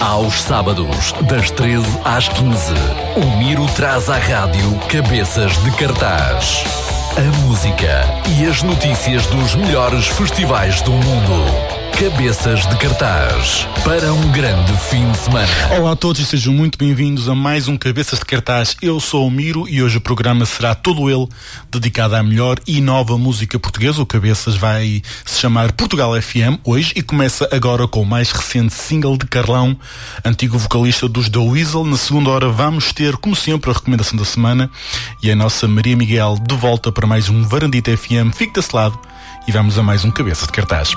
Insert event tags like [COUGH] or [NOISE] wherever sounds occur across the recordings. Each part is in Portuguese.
Aos sábados, das 13 às 15, o Miro traz à rádio Cabeças de Cartaz. A música e as notícias dos melhores festivais do mundo. Cabeças de Cartaz para um grande fim de semana. Olá a todos e sejam muito bem-vindos a mais um Cabeças de Cartaz. Eu sou o Miro e hoje o programa será todo ele dedicado à melhor e nova música portuguesa. O Cabeças vai se chamar Portugal FM hoje e começa agora com o mais recente single de Carlão, antigo vocalista dos The Weasel. Na segunda hora vamos ter, como sempre, a recomendação da semana e a nossa Maria Miguel de volta para mais um Varandita FM. Fique desse lado e vamos a mais um Cabeça de Cartaz.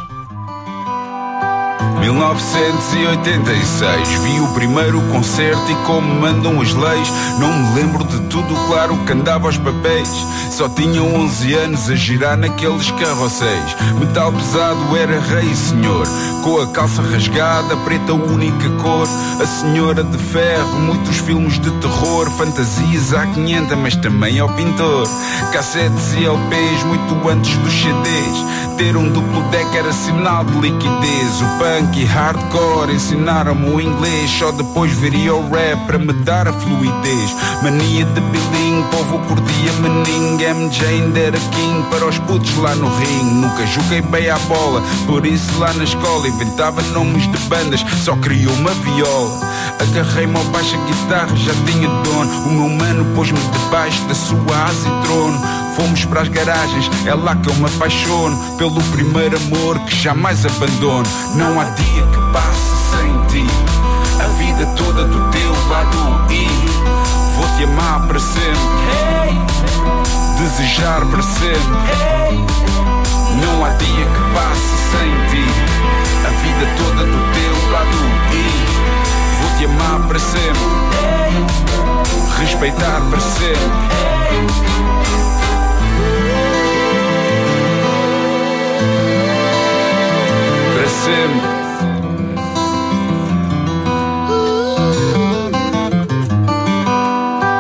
1986 vi o primeiro concerto e como mandam as leis. Não me lembro de tudo, claro que andava aos papéis. Só tinha 11 anos a girar naqueles carrosséis. Metal pesado era rei senhor. Com a calça rasgada, preta única cor. A senhora de ferro, muitos filmes de terror. Fantasias à 500, mas também ao pintor. Cassetes e LPs, muito antes dos CDs Ter um duplo deck era sinal de liquidez O punk e hardcore ensinaram-me o inglês. Só depois viria o rap para me dar a fluidez. Mania de bilingue, povo curtia meningue. MJ ainda era king para os putos lá no ring. Nunca joguei bem à bola, por isso lá na escola inventava nomes de bandas. Só queria uma viola. Agarrei-me ao baixo, a guitarra já tinha dono. O meu mano pôs-me debaixo da sua asa e trono. Fomos para as garagens, é lá que eu me apaixono pelo primeiro amor que jamais abandono. Não há dia que passe sem ti, a vida toda do teu lado e vou-te amar para sempre, desejar para sempre. Não há dia que passe sem ti, a vida toda do teu lado e vou-te amar para sempre, respeitar para sempre. Sempre.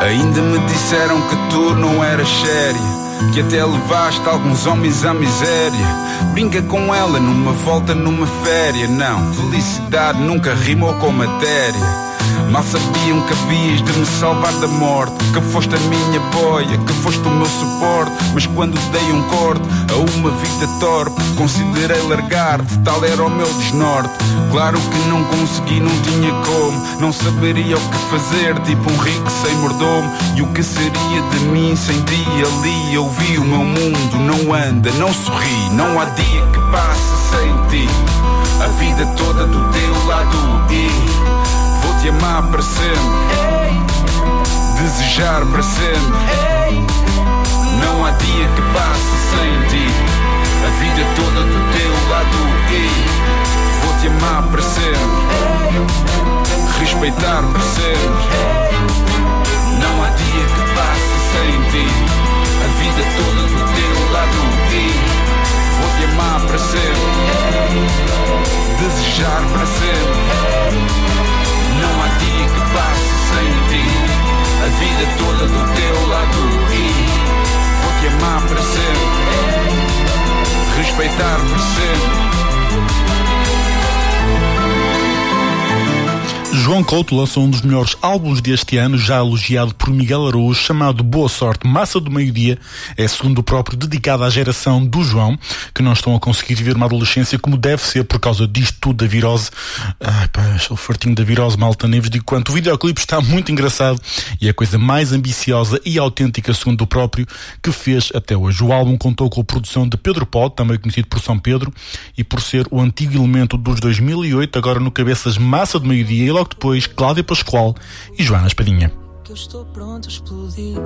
Ainda me disseram que tu não eras séria. Que até levaste alguns homens à miséria. Brinca com ela numa volta, numa féria. Não, felicidade nunca rimou com matéria. Mal sabiam que havias de me salvar da morte Que foste a minha boia, que foste o meu suporte. Mas quando dei um corte a uma vida torpe Considerei largar-te, tal era o meu desnorte. Claro que não consegui, não tinha como Não saberia o que fazer, tipo um rico sem mordomo. E o que seria de mim sem ti ali? Eu vi o meu mundo, não anda, não sorri Não há dia que passe sem ti. A vida toda do teu lado e te amar para sempre, desejar para sempre. Não há dia que passe sem ti, a vida toda do teu lado e vou te amar para sempre, respeitar para sempre. Não há dia que passe sem ti, a vida toda do teu lado vou te amar para sempre, desejar para sempre. Não há dia que passe sem ti. A vida toda do teu lado e Vou-te amar para sempre Respeitar para sempre João Couto lançou um dos melhores álbuns deste ano, já elogiado por Miguel Araújo, chamado Boa Sorte, Massa do Meio-Dia. É, segundo o próprio, dedicado à geração do João, que não estão a conseguir viver uma adolescência como deve ser por causa disto tudo da virose. Ai pá, o fartinho da virose, malta neves, digo quanto. O videoclipe está muito engraçado e é a coisa mais ambiciosa e autêntica, segundo o próprio, que fez até hoje. O álbum contou com a produção de Pedro Pó, também conhecido por São Pedro, e por ser o antigo elemento dos 2008, agora no Cabeças Massa do Meio-Dia, logo depois Cláudia Pascoal e Joana Espadinha. Que eu estou pronto a explodir.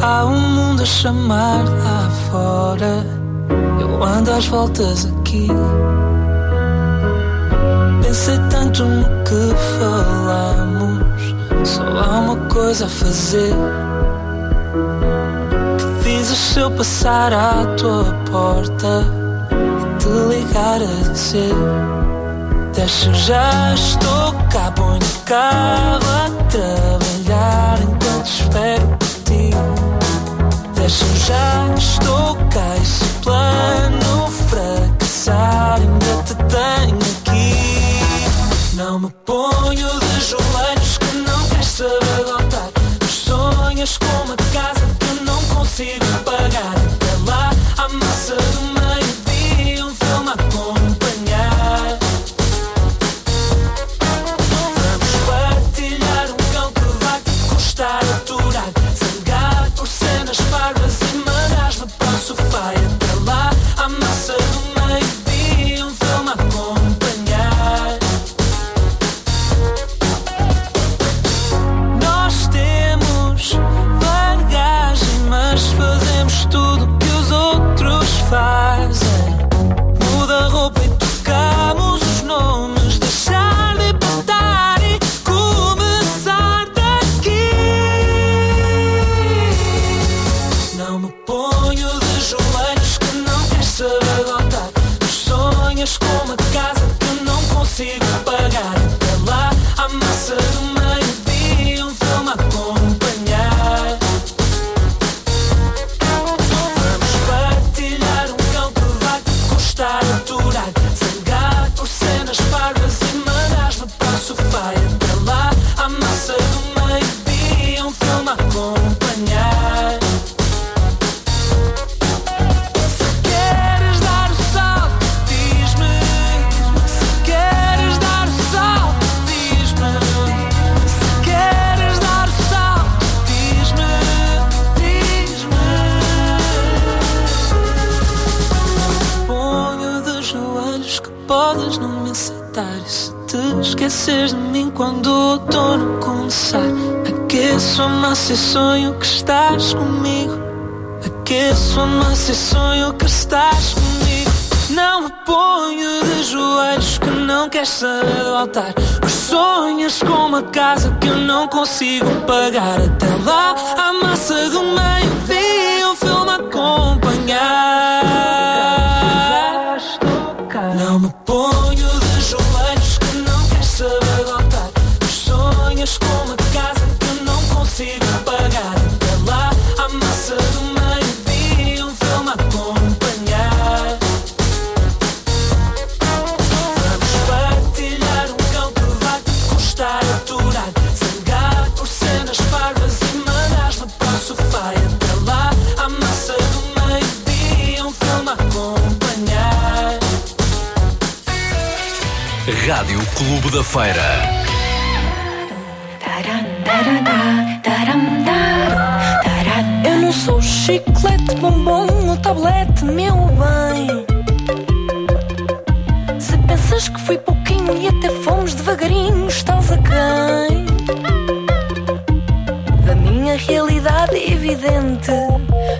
Há um mundo a chamar lá fora. Eu ando às voltas aqui. Pensei tanto no que falamos. Só há uma coisa a fazer. Que dizes se eu passar à tua porta e te ligar a dizer. Deixa, já estou cá, ponho carro a trabalhar enquanto espero por ti. Deixa, já estou cá, e se o plano fracassar, ainda te tenho aqui. Não me ponho de joelhos que não queres saber voltar. Mas sonhas com uma casa que não consigo pagar. Até lá, à não consigo e sonho que estás comigo. Aqueço a massa e sonho que estás comigo. Não me ponho de joelhos que não queres saber voltar. Mas sonhas com uma casa que eu não consigo pagar. Até lá, a massa do meio-dia, um filme a acompanhar. Clube da Feira. Eu não sou chiclete, bombom ou tablete, meu bem. Se pensas que fui pouquinho e até fomos devagarinho, estás a quem? Da minha realidade evidente,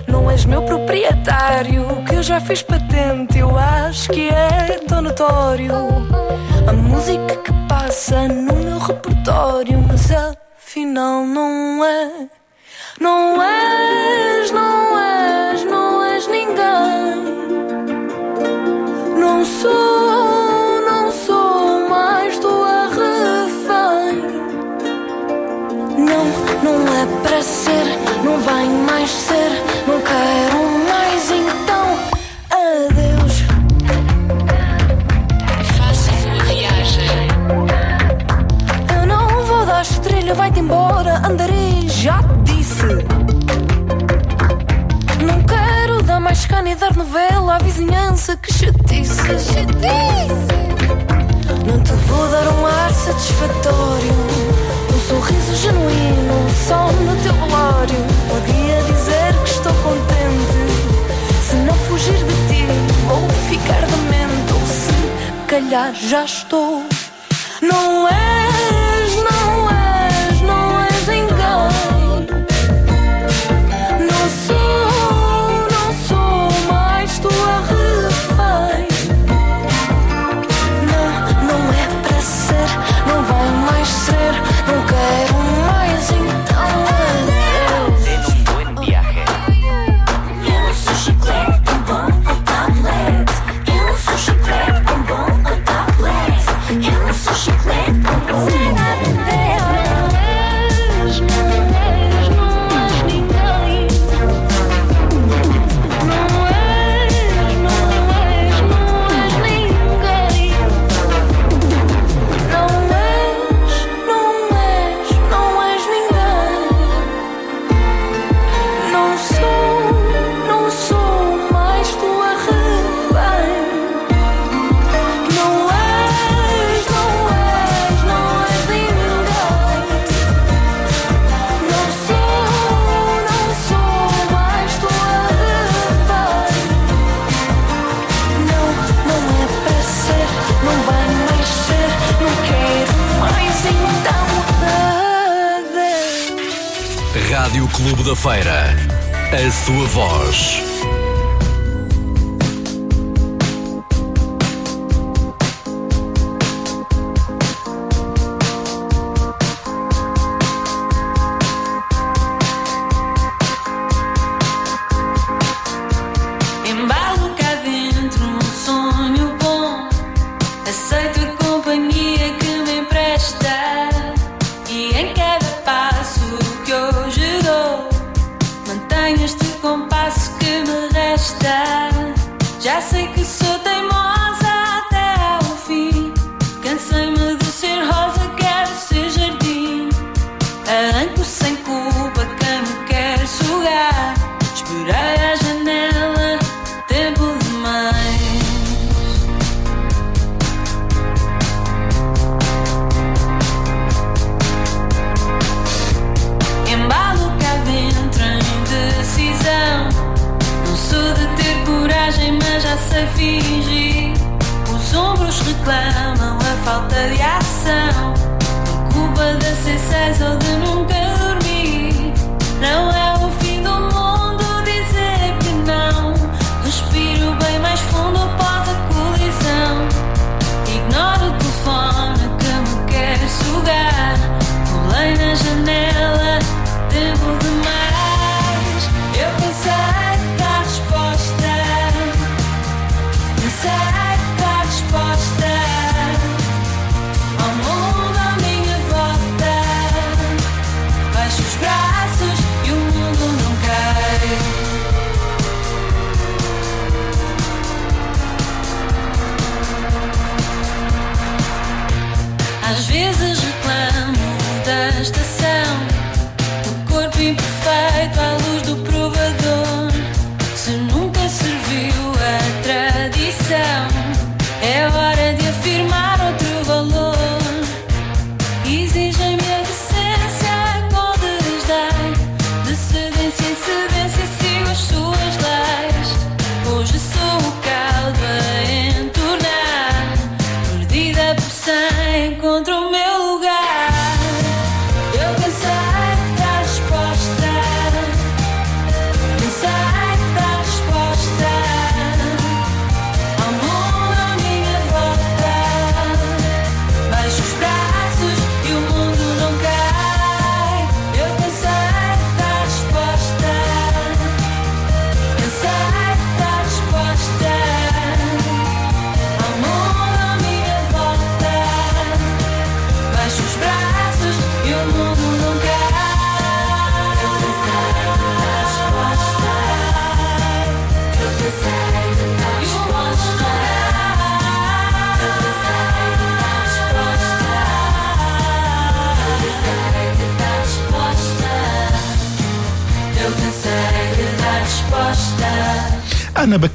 não és meu proprietário, que eu já fiz patente, eu acho que é música passa no meu repertório, mas afinal não é. Não és, não és, não és ninguém. Não sou, não sou mais tua refém. Não, não é para ser, não vai mais ser. Não quero vai-te embora, andarei, já te disse. Não quero dar mais cana e dar novela à vizinhança que chatice. chatice. Não te vou dar um ar satisfatório, um sorriso genuíno, só no teu velório. Podia dizer que estou contente, se não fugir de ti, vou ficar demente, ou se calhar já estou. Não és, Clube da Feira. A sua voz.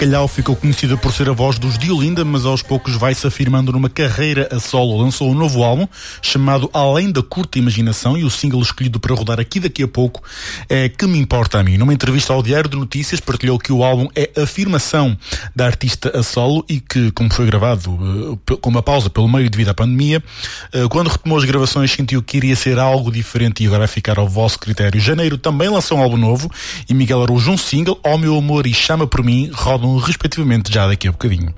Bacalhau ficou conhecida por ser a voz dos Diolinda, mas aos poucos vai-se afirmando numa carreira a solo. Lançou um novo álbum chamado Além da Curta Imaginação e o single escolhido para rodar aqui daqui a pouco é Que Me Importa a Mim. Numa entrevista ao Diário de Notícias partilhou que o álbum é afirmação da artista a solo e que, como foi gravado eh, com uma pausa pelo meio devido à pandemia, eh, quando retomou as gravações sentiu que iria ser algo diferente e agora vai ficar ao vosso critério. Janeiro também lançou um álbum novo e Miguel Araújo um single, Ó Meu Amor e Chama Por Mim, respectivamente já daqui a bocadinho.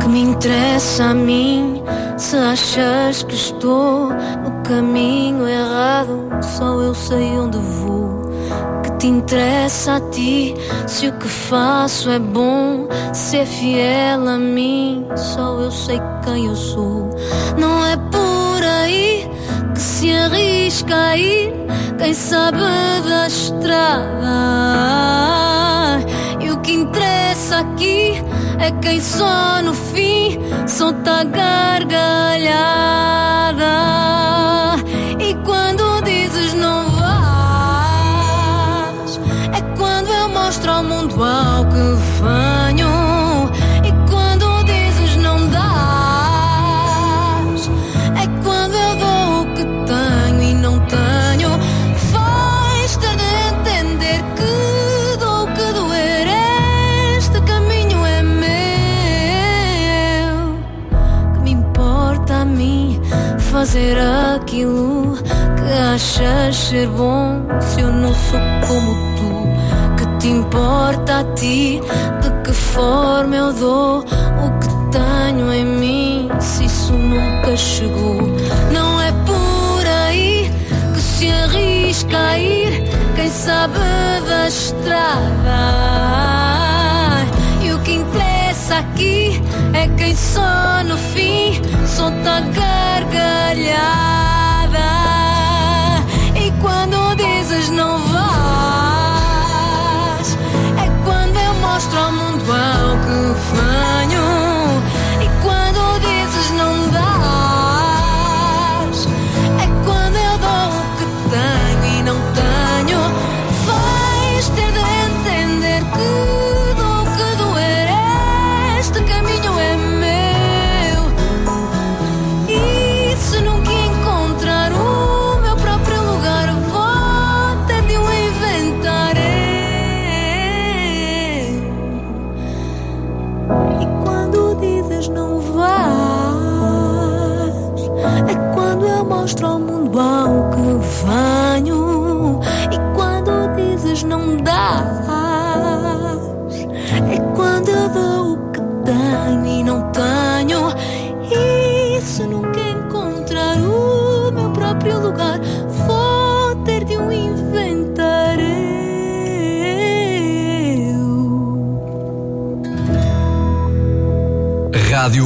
Que me interessa a mim se achas que estou no caminho errado? Só eu sei onde vou. Que te interessa a ti se o que faço é bom? Se é fiel a mim, só eu sei quem eu sou. Não é por aí que se arrisca a ir quem sabe da estrada. E o que interessa aqui é quem só no fim solta a gargalhada. Achas ser bom se eu não sou como tu? Que te importa a ti? De que forma eu dou o que tenho em mim se isso nunca chegou? Não é por aí que se arrisca a ir quem sabe da estrada que interessa aqui é quem só no fim solta gargalhada. E dizes não vais, é quando eu mostro ao mundo ao que venho.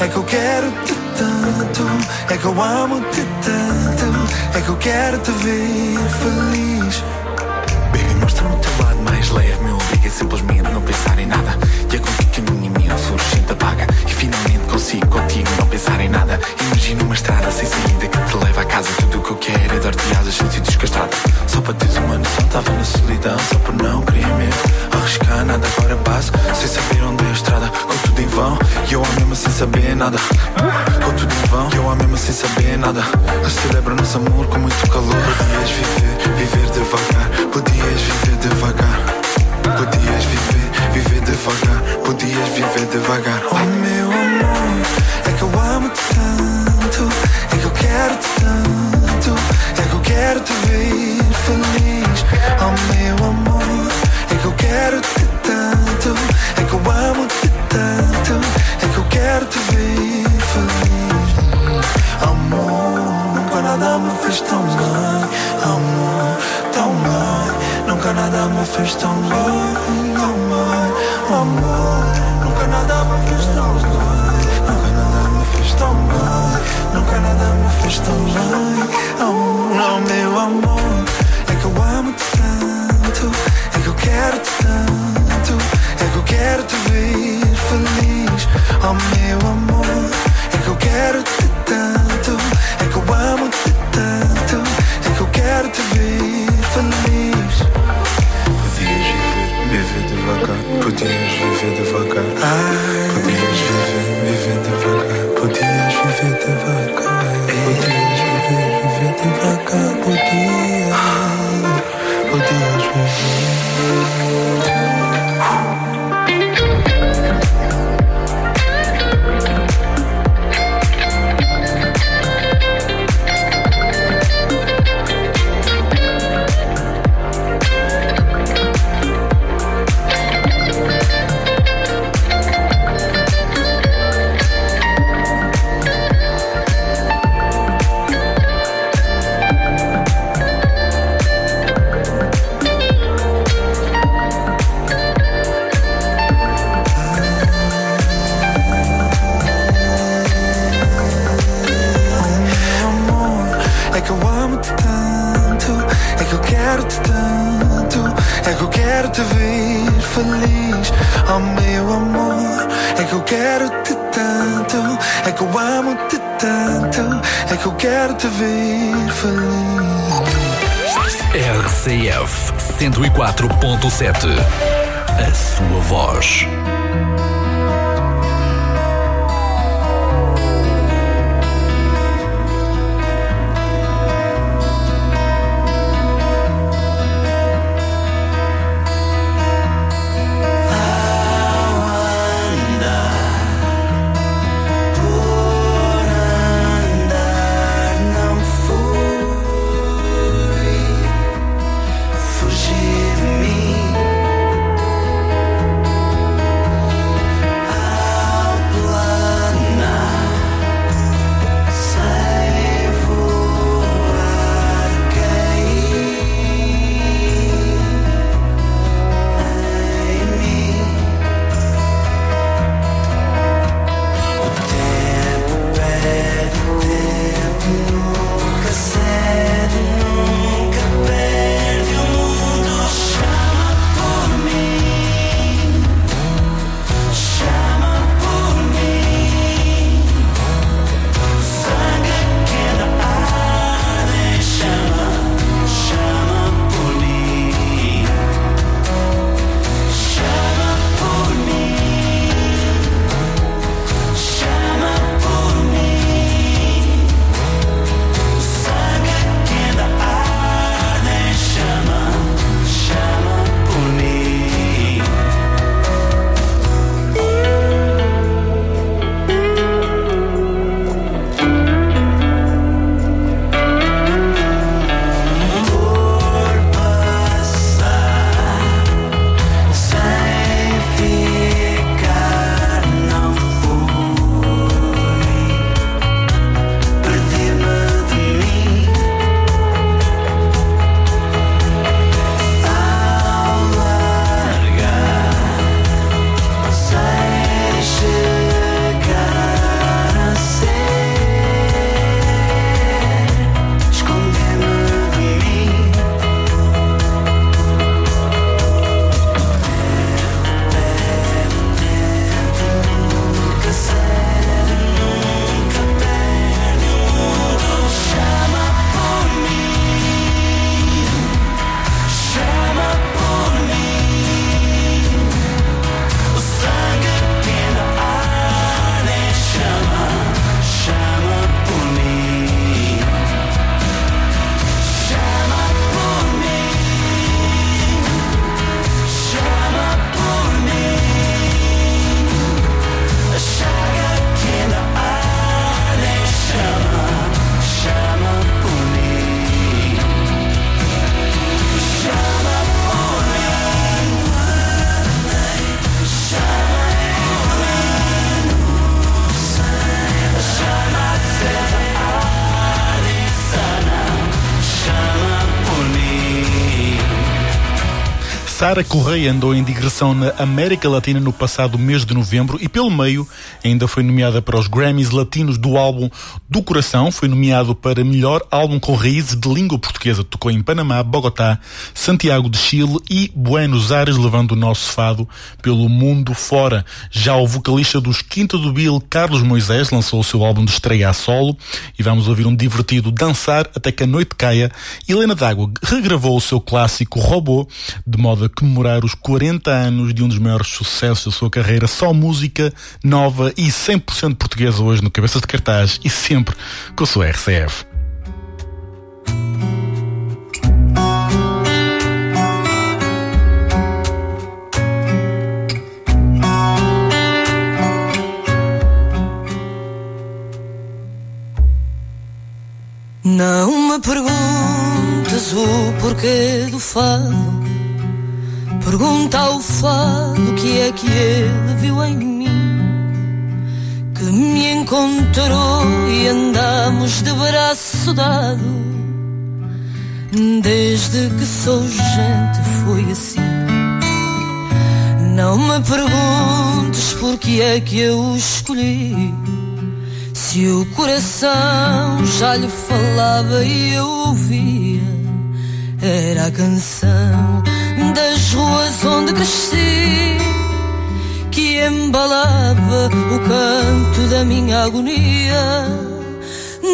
É que eu quero te tanto, é que eu amo te tanto, é que eu quero te ver feliz. Baby, mostra-me o teu lado mais leve, meu amigo é simplesmente não pensar em nada. E é contigo que a minha mente urgente apaga. E finalmente consigo contigo não pensar em nada. Imagina uma estrada sem saída que nada. Vão, e eu a mesmo sem saber nada. Celebra nosso amor com muito calor. Podias viver, viver devagar. Podias viver devagar. Podias viver, viver devagar. Podias viver devagar. Oh meu amor, é que eu amo-te tanto. É que eu quero-te tanto. É que eu quero te ver fez tão bem. Amor, meu amor, é que eu amo te tanto quero-te tanto, é que eu quero te ver feliz. Oh meu amor, 104.7 Sara Correia andou em digressão na América Latina no passado mês de novembro e, pelo meio, ainda foi nomeada para os Grammys Latinos do álbum Do Coração. Foi nomeado para melhor álbum com raízes de língua portuguesa. Tocou em Panamá, Bogotá, Santiago de Chile e Buenos Aires, levando o nosso fado pelo mundo fora. Já o vocalista dos Quinta do Bill, Carlos Moisés, lançou o seu álbum de estreia a solo e vamos ouvir um divertido Dançar até que a noite caia. Helena D'Água regravou o seu clássico Robô de modo a comemorar os 40 anos de um dos maiores sucessos da sua carreira, só música nova e 100% portuguesa hoje no Cabeça de Cartaz e sempre com a sua RCF. Não me perguntes o porquê do fado Pergunta ao fado o que é que ele viu em mim Que me encontrou e andamos de braço dado. Desde que sou gente foi assim. Não me perguntes por que é que eu escolhi. Se o coração já lhe falava e eu ouvia Era a canção das ruas onde cresci, que embalava o canto da minha agonia.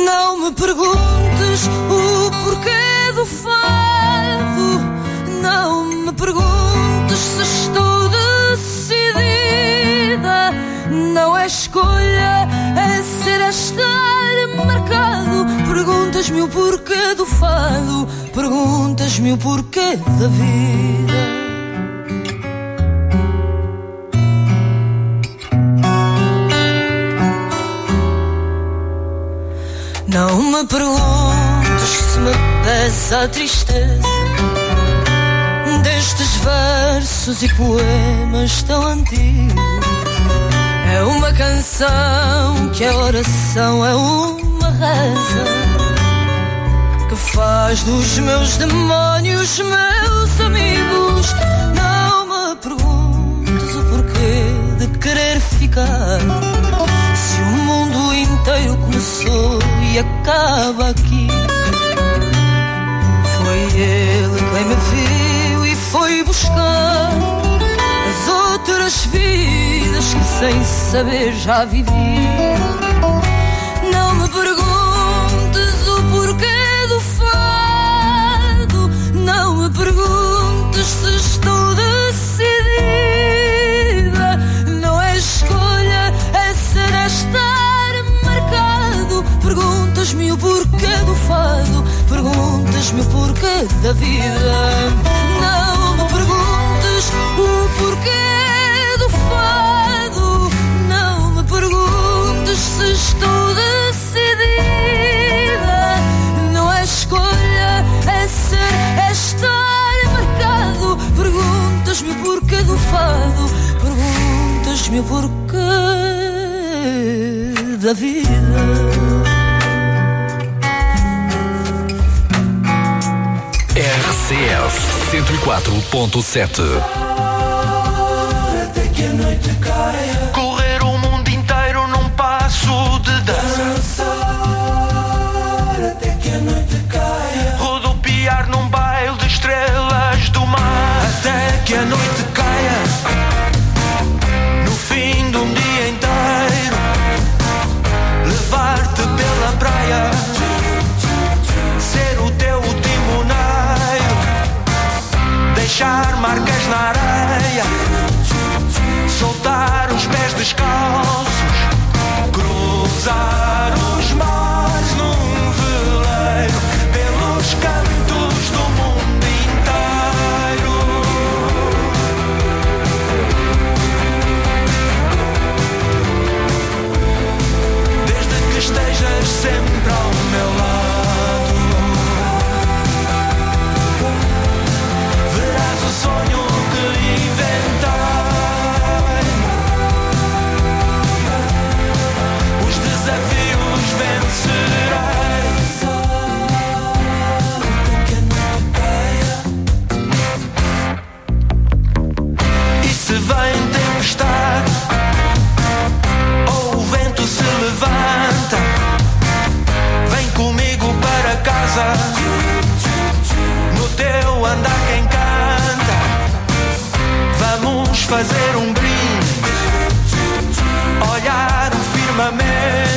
Não me perguntes o porquê do fado, não me perguntes se estou decidida. Não é escolha, é ser a estar marcado. Perguntas-me o porquê do fado, perguntas-me o porquê da vida. Não me perguntes se me pesa a tristeza destes versos e poemas tão antigos. É uma canção que a oração é uma reza que faz dos meus demónios meus amigos. Não me perguntes o porquê de querer ficar inteiro começou e acaba aqui. Foi ele quem me viu e foi buscar as outras vidas que sem saber já vivi. Fado, perguntas-me o porquê da vida. Não me perguntes o porquê do fado, não me perguntes se estou decidida. Não é escolha, é ser, é estar marcado. Perguntas-me o porquê do fado, perguntas-me o porquê da vida. 104.7 Correr o mundo inteiro num passo de dança. Até que a noite caia. Rodopiar num baile de estrelas do mar. Até que a noite caia. Os fazer um brinde. Olhar o firmamento,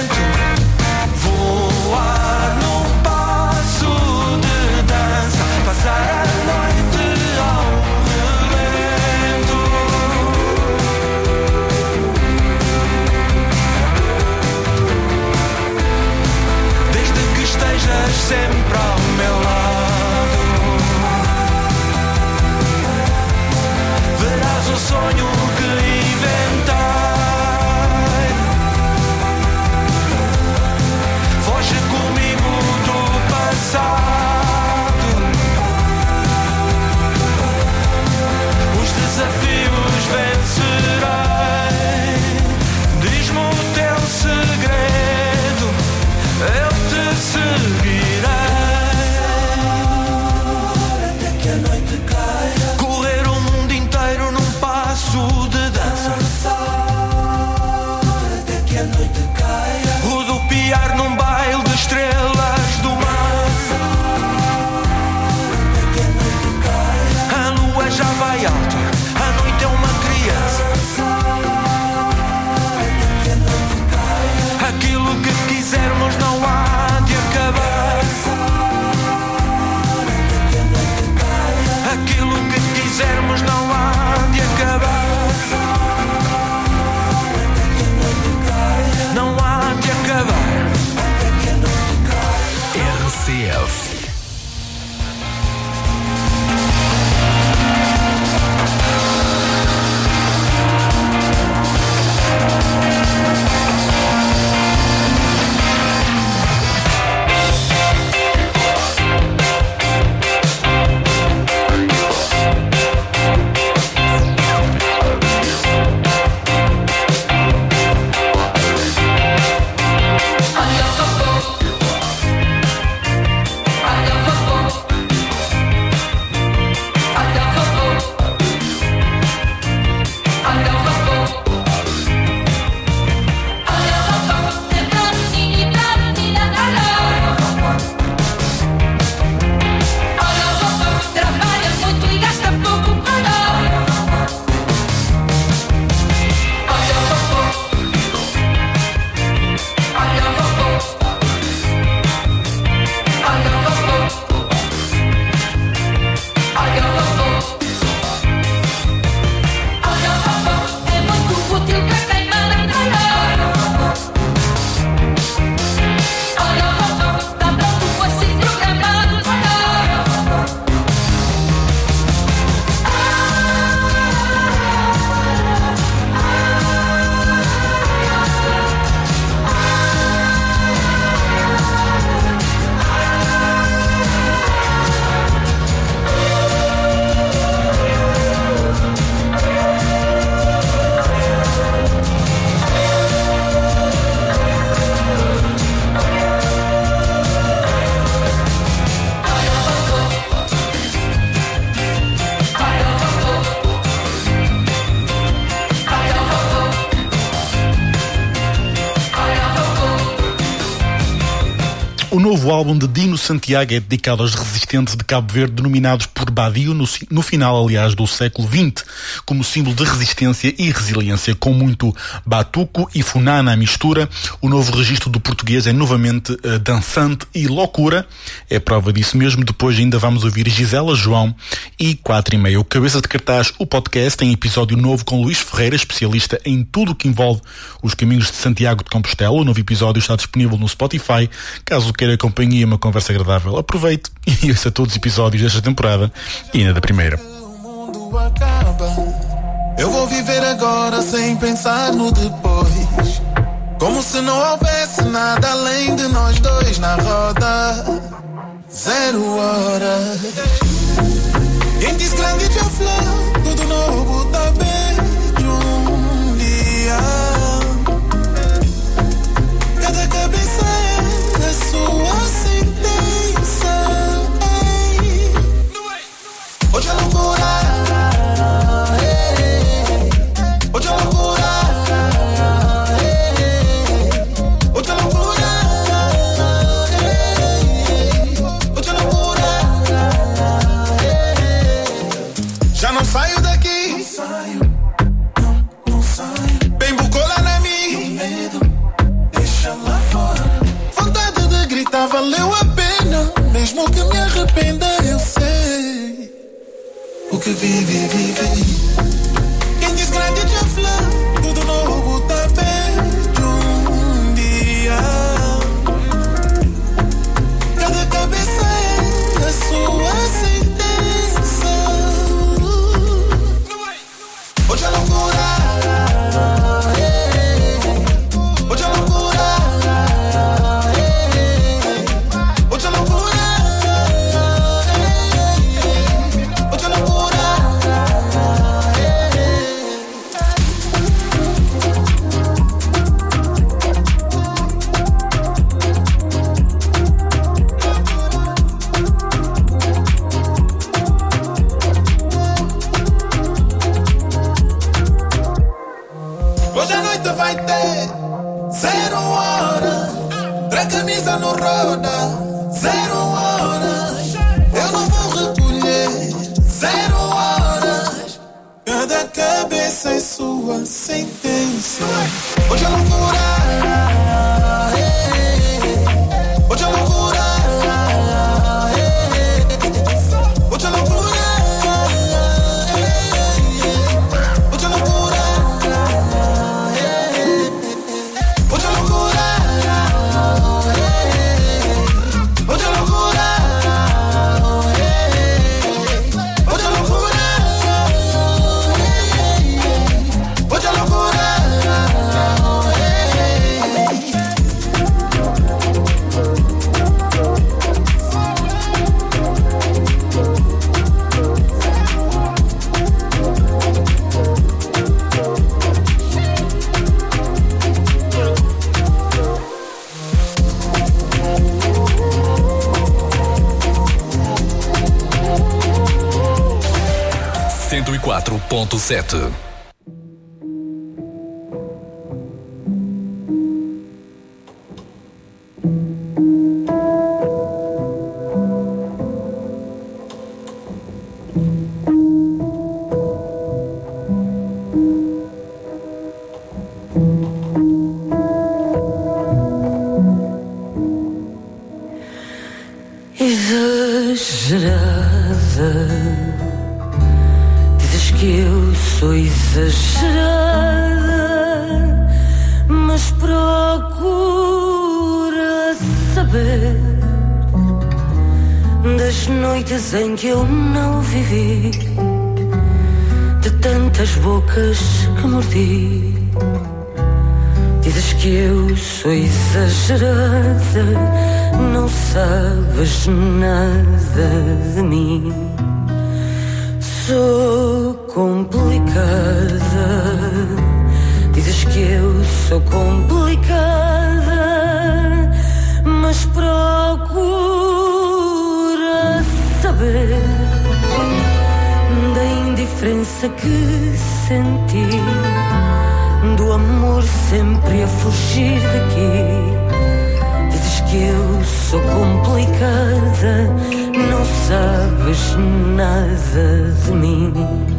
novo álbum de Dino Santiago é dedicado aos resistentes de Cabo Verde, denominados por Badio no, no final, aliás, do século XX, como símbolo de resistência e resiliência, com muito batuco e funana à mistura. O novo registro do português é novamente uh, dançante e loucura. É prova disso mesmo. Depois ainda vamos ouvir Gisela João e 4 e meia. O Cabeça de Cartaz, o podcast, tem episódio novo com Luís Ferreira, especialista em tudo o que envolve os caminhos de Santiago de Compostela. O novo episódio está disponível no Spotify. Caso queira companhia e uma conversa agradável, aproveite [LAUGHS] e ouça todos os episódios desta temporada e ainda da primeira. Eu vou viver agora sem pensar no depois. Como se não houvesse nada além de nós dois na roda. Zero hora. Quem diz grande já flor, tudo novo tá bem de um dia. Cada cabeça é a sua O que vivi, vivi. Quem diz grande já flor. Tudo novo tá bem de um dia. Cada cabeça é a sua sentença. Hoje é Camisa não roda, zero horas. Eu não vou recolher, zero horas. Cada cabeça é sua sentença. Hoje é loucura. ei. 4.7 que senti do amor sempre a fugir daqui. Dizes que eu sou complicada, não sabes nada de mim.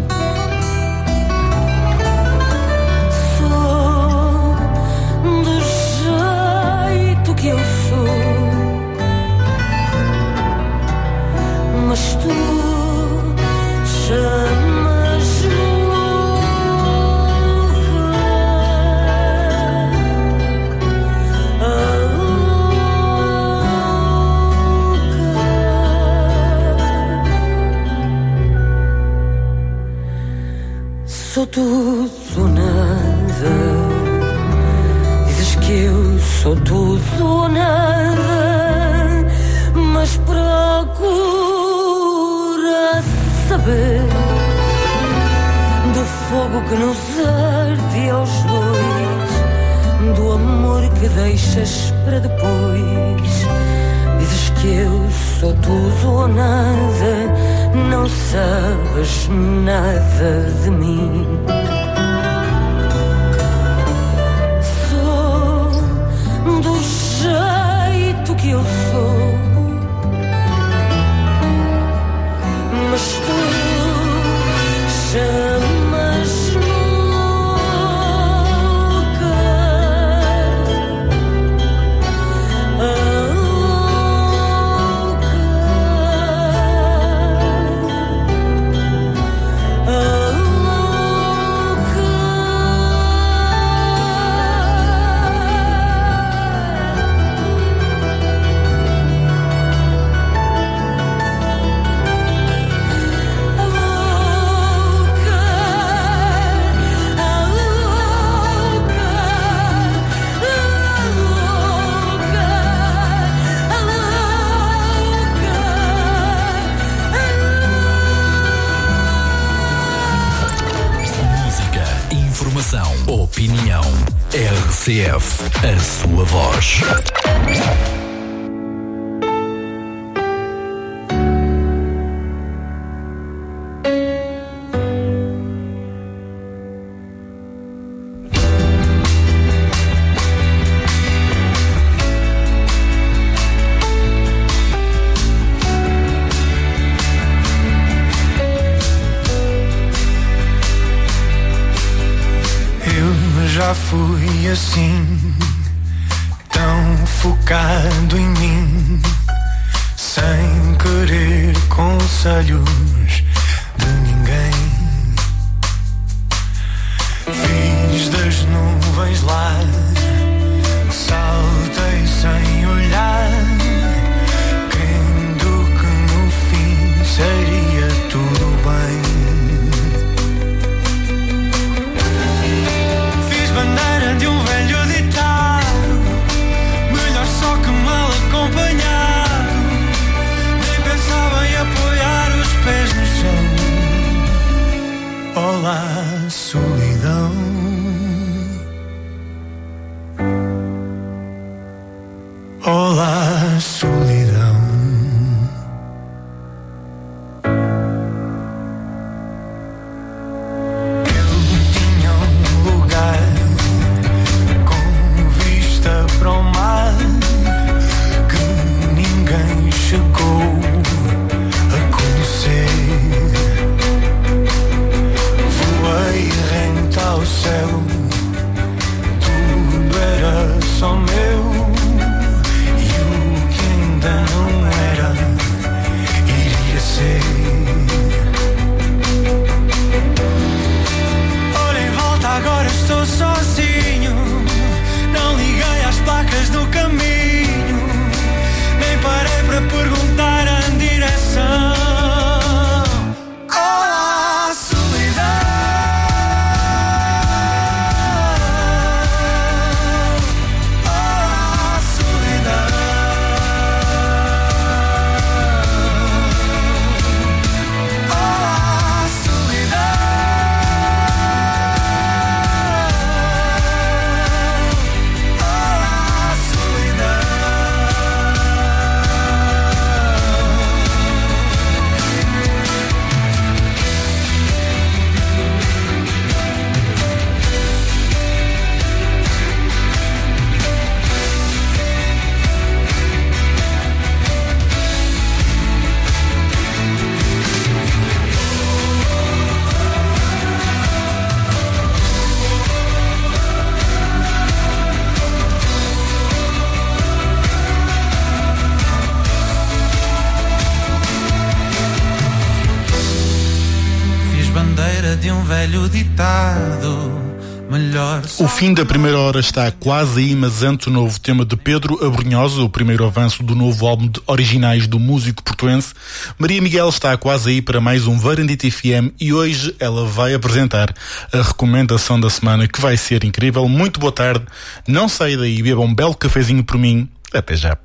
O fim da primeira hora está quase aí, mas antes o novo tema de Pedro Abrunhosa, o primeiro avanço do novo álbum de originais do músico portuense. Maria Miguel está quase aí para mais um Varandita FM e hoje ela vai apresentar a recomendação da semana que vai ser incrível. Muito boa tarde, não saia daí, beba um belo cafezinho por mim. Até já.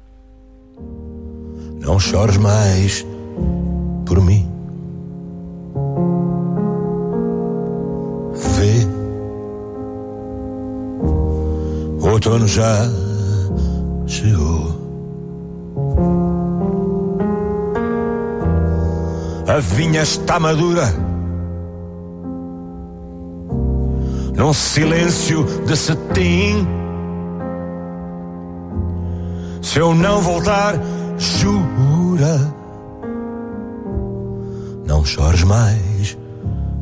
Não chores mais por mim. Outono já chegou. A vinha está madura. Num silêncio de cetim. Se eu não voltar, jura. Não chores mais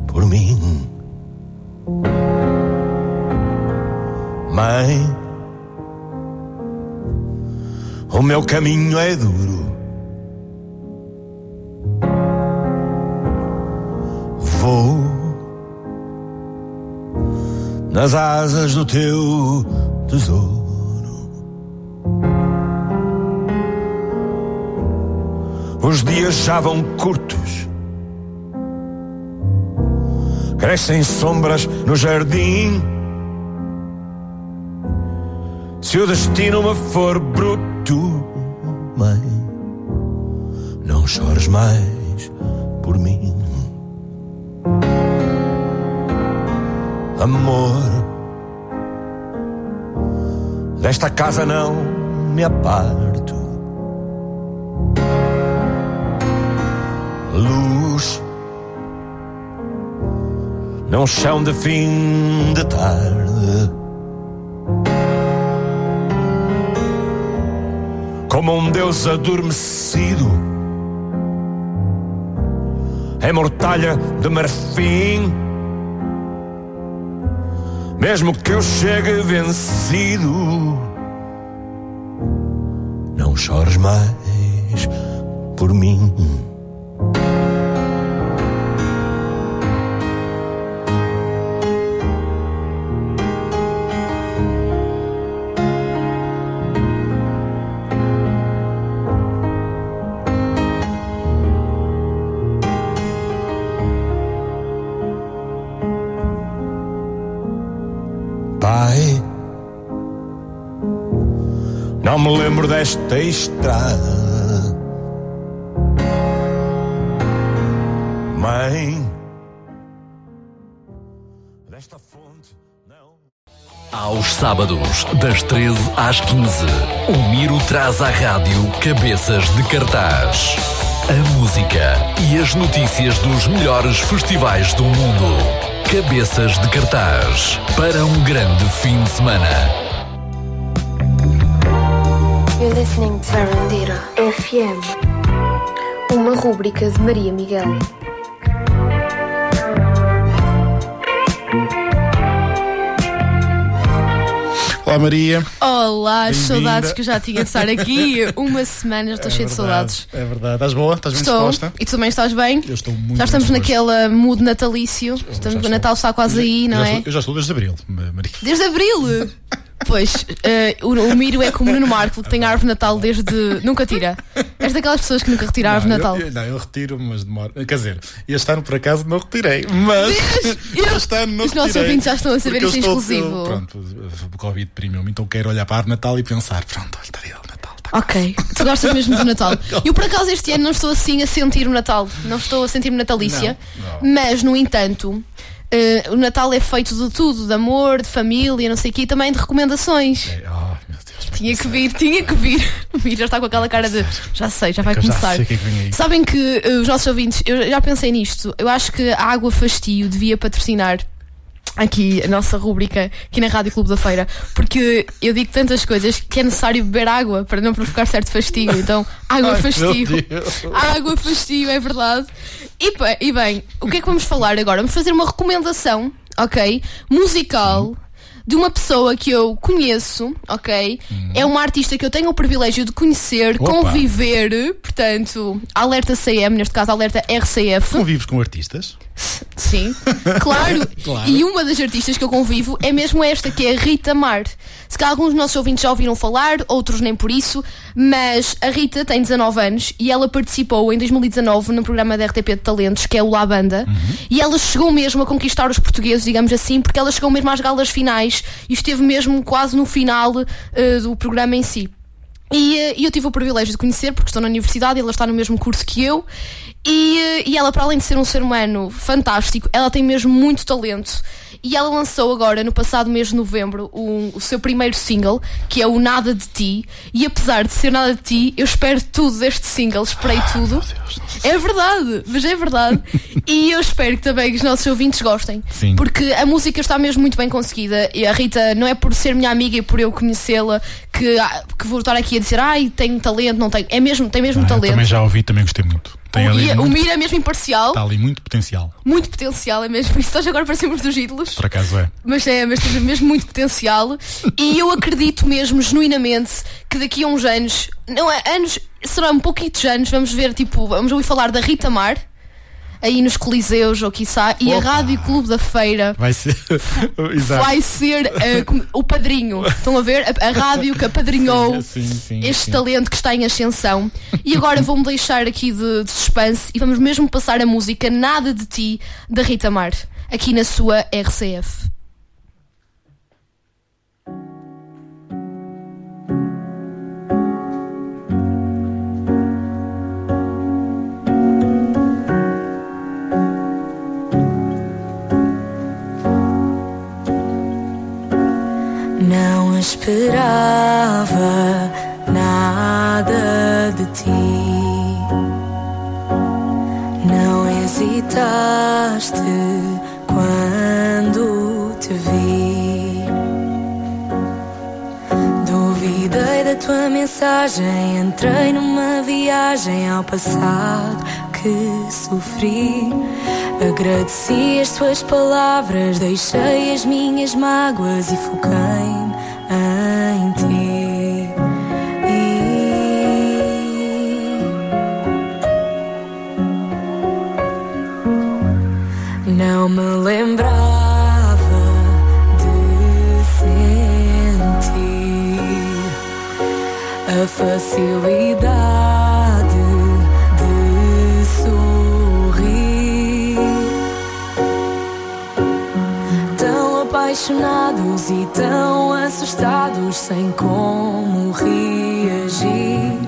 por mim. Mãe, o meu caminho é duro. Vou nas asas do teu tesouro. Os dias já vão curtos. Crescem sombras no jardim. Se o destino me for bruto, mãe, não chores mais por mim. Amor, desta casa não me aparto. Luz, num chão de fim de tarde. Como um Deus adormecido, em mortalha de marfim. Mesmo que eu chegue vencido, não chores mais por mim. Desta estrada. Mãe, desta fonte não. Aos sábados, das 13 às 15, o Miro traz à rádio cabeças de cartaz. A música e as notícias dos melhores festivais do mundo. Cabeças de cartaz para um grande fim de semana. Listening to Verandira FM. Uma rúbrica de Maria Miguel. Olá Maria. Olá, saudades que eu já tinha de estar aqui. [LAUGHS] Uma semana, já estou cheia de saudades. É verdade. Estás boa? Estás bem Estou. disposta? E tu também estás bem? Eu estou muito Já estamos naquela mood natalício. Estamos, o Natal está quase aí, não Eu já é? estou- Eu já estou desde abril, Ma- Maria. Desde abril! [LAUGHS] Pois, eh, o, o Miro é como o Nuno Marco, que tem a árvore de Natal desde. Nunca tira. És daquelas pessoas que nunca retira a árvore de Não, Natal. eu, eu- não, eu retiro, mas demora. Quer dizer, este ano por acaso não retirei, mas [LAUGHS] Eu- este ano não Os nossos ouvintes já estão a saber isto exclusivo. eu- pronto, o Covid deprimiu-me, então quero olhar para a árvore de Natal e pensar: pronto, olha, está ali o Natal. Está Ok, tu gostas mesmo do Natal. [LAUGHS] Eu, por acaso, este ano não estou assim a sentir o Natal. Não estou a sentir-me natalícia. Não, Mas, no entanto, eh, o Natal é feito de tudo: de amor, de família, não sei o quê, e também de recomendações. É, oh, meu Deus. Tinha que vir, tinha que vir. [LAUGHS] O já está com aquela cara de já sei, já vai que eu já começar. sei que é que. Sabem que eh, os nossos ouvintes, eu já pensei nisto. Eu acho que a Água Fastio devia patrocinar aqui a nossa rúbrica aqui na Rádio Clube da Feira, porque eu digo tantas coisas que é necessário beber água para não provocar certo fastio. Então, água Ai, Deus. Água fastio, é verdade. E, e bem, o que é que vamos falar agora? Vamos fazer uma recomendação, ok? Musical. De uma pessoa que eu conheço, ok? É uma artista que eu tenho o privilégio de conhecer, Opa. conviver, portanto, alerta CM, neste caso alerta RCF. Convives com artistas? Sim, [LAUGHS] claro. Claro. E uma das artistas que eu convivo é mesmo esta, que é a Rita Mar. Se calhar alguns dos nossos ouvintes já ouviram falar, outros nem por isso, mas a Rita tem 19 anos e ela participou em 2019 no programa da RTP de Talentos, que é o La Banda, e ela chegou mesmo a conquistar os portugueses, digamos assim, porque ela chegou mesmo às galas finais e esteve mesmo quase no final eh, do programa em si. E, eh, e eu tive o privilégio de conhecer, porque estou na universidade, ela está no mesmo curso que eu. E, eh, e ela, para além de ser um ser humano fantástico, ela tem mesmo muito talento. E ela lançou agora, no passado mês de novembro, um- o seu primeiro single, que é o Nada de Ti. E apesar de ser Nada de Ti, eu espero tudo deste single, esperei tudo. É verdade, mas é verdade. [LAUGHS] e eu espero que também os nossos ouvintes gostem. Sim. Porque a música está mesmo muito bem conseguida. E a Rita, não é por ser minha amiga e por eu conhecê-la que, ah, que vou estar aqui a dizer, ai, tenho talento, não tenho. É mesmo, tem mesmo Ah, talento. também já ouvi, também gostei muito. Tem O, e- o é mesmo imparcial, está ali muito potencial. muito potencial, é mesmo. Isso nós agora parecemos dos ídolos. Por acaso é. Mas é, mas tem mesmo muito potencial. E eu acredito mesmo, genuinamente, que daqui a uns anos, não é anos, será um pouquinho de anos, vamos ver, tipo, vamos ouvir falar da Rita Mar, aí nos Coliseus, ou quiçá, e a Opa. Rádio Clube da Feira. Vai ser. [LAUGHS] Vai ser como- o padrinho. Estão a ver? A, a rádio que apadrinhou Sim, sim, este sim. talento que está em ascensão. E agora vou-me deixar aqui de, de suspense e vamos mesmo passar a música Nada de Ti da Rita Mar, aqui na sua RCF. Esperava nada de ti. Não hesitaste quando te vi. Duvidei da tua mensagem. Entrei numa viagem ao passado que sofri. Agradeci as tuas palavras, deixei as minhas mágoas e foquei-me não me lembrava de sentir a facilidade apaixonados e tão assustados, sem como reagir.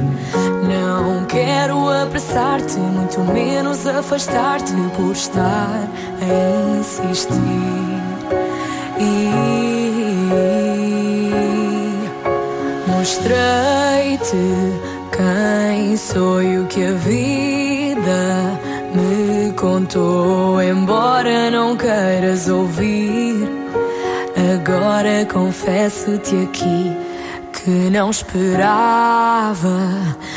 Não quero apressar-te, muito menos afastar-te por estar a insistir. E mostrei-te quem sou e o que a vida me contou. Embora não queiras ouvir, agora confesso-te aqui que não esperava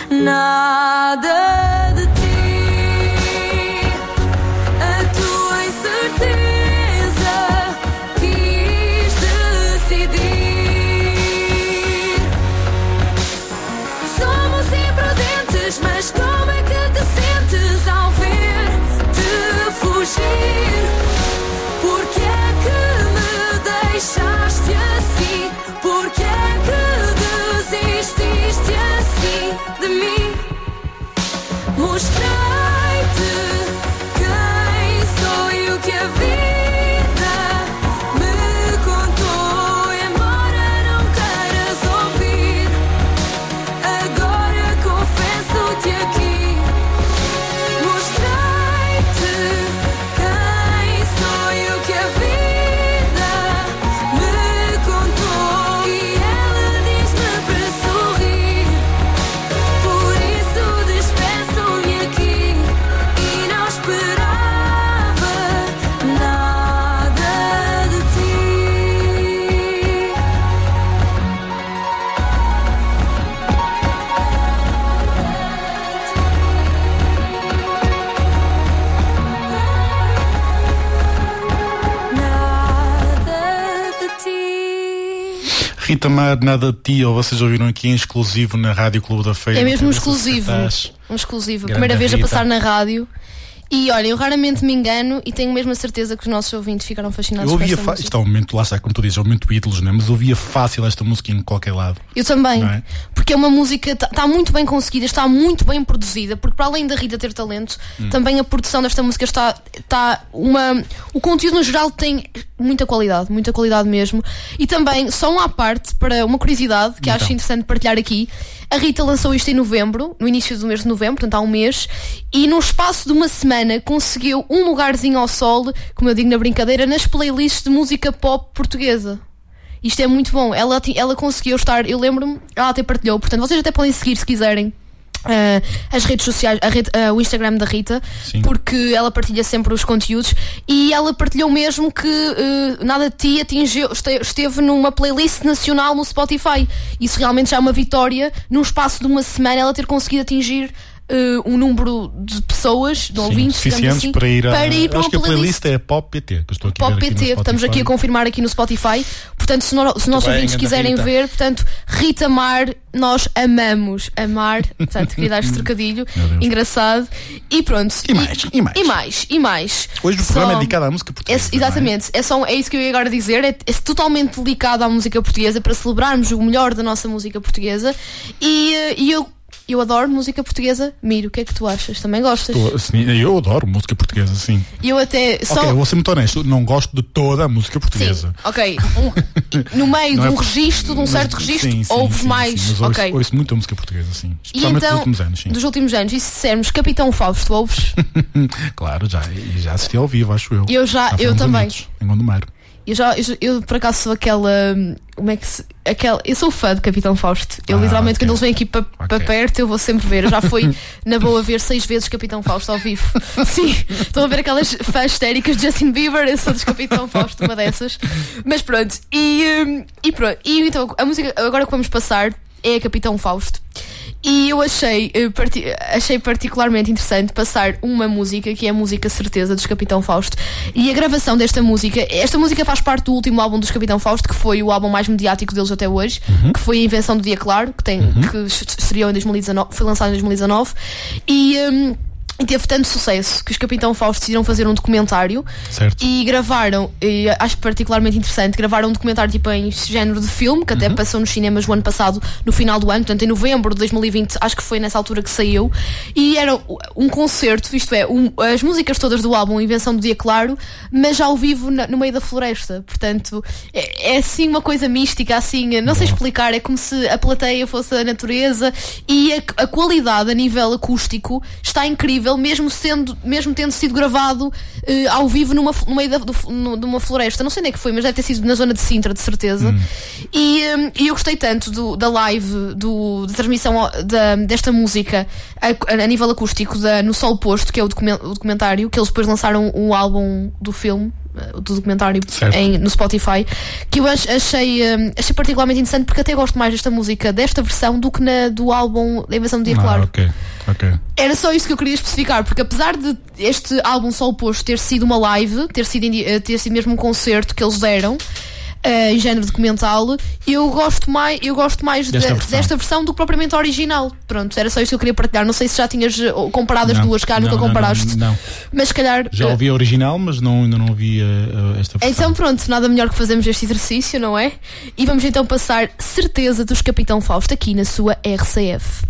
nada de ti. Rita Mar, nada de ti, ou vocês ouviram aqui em exclusivo na Rádio Clube da Feira. É mesmo um exclusivo. Um exclusivo. Grande Primeira vez a passar na rádio. E olha, eu raramente me engano e tenho mesmo a certeza que os nossos ouvintes ficaram fascinados Eu com ouvia, esta fa- música. isto é um momento, lá está, como tu dizes, é um momento ídolos, né? mas ouvia fácil esta música em qualquer lado. Eu também. É? Porque é uma música, está muito bem conseguida, está muito bem produzida, porque para além da Rita ter talento, Hum. também a produção desta música está, está uma. O conteúdo no geral tem muita qualidade, muita qualidade mesmo. E também, só um à parte, para uma curiosidade que acho Então. interessante partilhar aqui. A Rita lançou isto em novembro, no início do mês de novembro, portanto há um mês, e no espaço de uma semana conseguiu um lugarzinho ao sol, como eu digo na brincadeira, nas playlists de música pop portuguesa. Isto é muito bom. Ela, ela conseguiu estar, eu lembro-me, ela até partilhou, portanto vocês até podem seguir se quiserem. Ah, as redes sociais, rede- ah, o Instagram da Rita, Sim. porque ela partilha sempre os conteúdos e ela partilhou mesmo que ah, Nada de Ti atingiu, este- esteve numa playlist nacional no Spotify. Isso realmente já é uma vitória num espaço de uma semana ela ter conseguido atingir ah, um número de pessoas, de Sim, ouvintes, suficientes assim, para ir a. ir para acho uma que a playlist playlist é Pop PT, que eu estou aqui a Pop ver aqui PT, estamos aqui a confirmar aqui no Spotify. Portanto, se, no, se nossos bem, ouvintes quiserem Rita. ver, portanto, Rita Mar, nós amamos. Amar, portanto, queria dar este [LAUGHS] trocadilho engraçado. E pronto. E mais, e mais. E mais, e mais. Hoje o Só- programa é dedicado à música é, portuguesa. exatamente, é, só, é isso que eu ia agora dizer. É, é totalmente dedicado à música portuguesa para celebrarmos o melhor da nossa música portuguesa. E, eh, e eu, eu adoro música portuguesa. Miro, o que é que tu achas? Também gostas? Tô- assim, eu adoro música portuguesa, sim. Eu até. Só, Ok, eu vou ser muito honesto, não gosto de toda a música portuguesa. Sim, ok. Um- no meio Não de é um por- registro, de um mas- certo registro, sim, sim, ouves sim, mais. sim, mas ouço, ok. ouço muita música portuguesa, sim. Especialmente então, dos últimos anos, sim. dos últimos anos, e se dissermos Capitão Fausto, ouves? [LAUGHS] Claro, já, já assisti ao vivo, acho eu. Eu já- eu fomos também. amigos, em Gondomar. Eu já, eu, eu, por acaso sou aquela. hum, Como é que se. Aquela, eu sou fã de Capitão Fausto. Eu Ah, literalmente, ok. quando eles vêm aqui para Ok. perto, eu vou sempre ver. Eu já fui [LAUGHS] na boa ver seis vezes Capitão Fausto ao vivo. [LAUGHS] Sim, estão a ver aquelas fãs histéricas de Justin Bieber, eu sou dos Capitão Fausto, uma dessas. Mas pronto, e, hum, e pronto. E então, a música agora que vamos passar é a Capitão Fausto. E eu achei, eh, parti- achei particularmente interessante passar uma música que é a música Certeza dos Capitão Fausto. E a gravação desta música, esta música faz parte do último álbum dos Capitão Fausto, que foi o álbum mais mediático deles até hoje, que foi a Invenção do Dia Claro, que, tem, que estreou em 2019, foi lançado em 2019. E. hum, e teve tanto sucesso que os Capitão Fausto decidiram fazer um documentário Certo. e gravaram, e acho particularmente interessante, gravaram um documentário tipo em género de filme, que Uhum. até passou nos cinemas o ano passado, no final do ano, portanto em novembro de 2020, acho que foi nessa altura que saiu. E era um concerto, isto é, um- as músicas todas do álbum Invenção do Dia Claro, mas ao vivo na- no meio da floresta. Portanto, é, é assim uma coisa mística, assim, não sei explicar, é como se a plateia fosse a natureza e a, a qualidade a nível acústico está incrível, mesmo sendo, mesmo tendo sido gravado eh, ao vivo numa, no meio da, do- no- de uma floresta. Não sei onde é que foi, mas deve ter sido na zona de Sintra, de certeza. E, hum, e eu gostei tanto do- da live, do, da transmissão da- desta música a, a nível acústico da, no Sol Posto, que é o documentário, que eles depois lançaram o álbum do filme. Eh, Do documentário em, no Spotify, que eu ach- achei, hum, achei particularmente interessante porque até gosto mais desta música, desta versão, do que na do álbum da Invenção do Dia Ah, Claro. ok, ok. Era só isso que eu queria especificar, porque apesar de este álbum Sol Posto ter sido uma live, ter sido, eh, ter sido mesmo um concerto que eles deram, eh, em género documental, eu gosto mais, eu gosto mais Desta da- versão. desta versão do que propriamente a original. Pronto, era só isso que eu queria partilhar. Não sei se já tinhas eh, comparado as Não, duas, cá nunca não, comparaste. Não, não. Mas se calhar. Já eh, ouvi a original, mas não, ainda não ouvi eh, eh, esta versão. então pronto, nada melhor que fazermos este exercício, não é? E vamos então passar certeza dos Capitão Fausto aqui na sua RCF.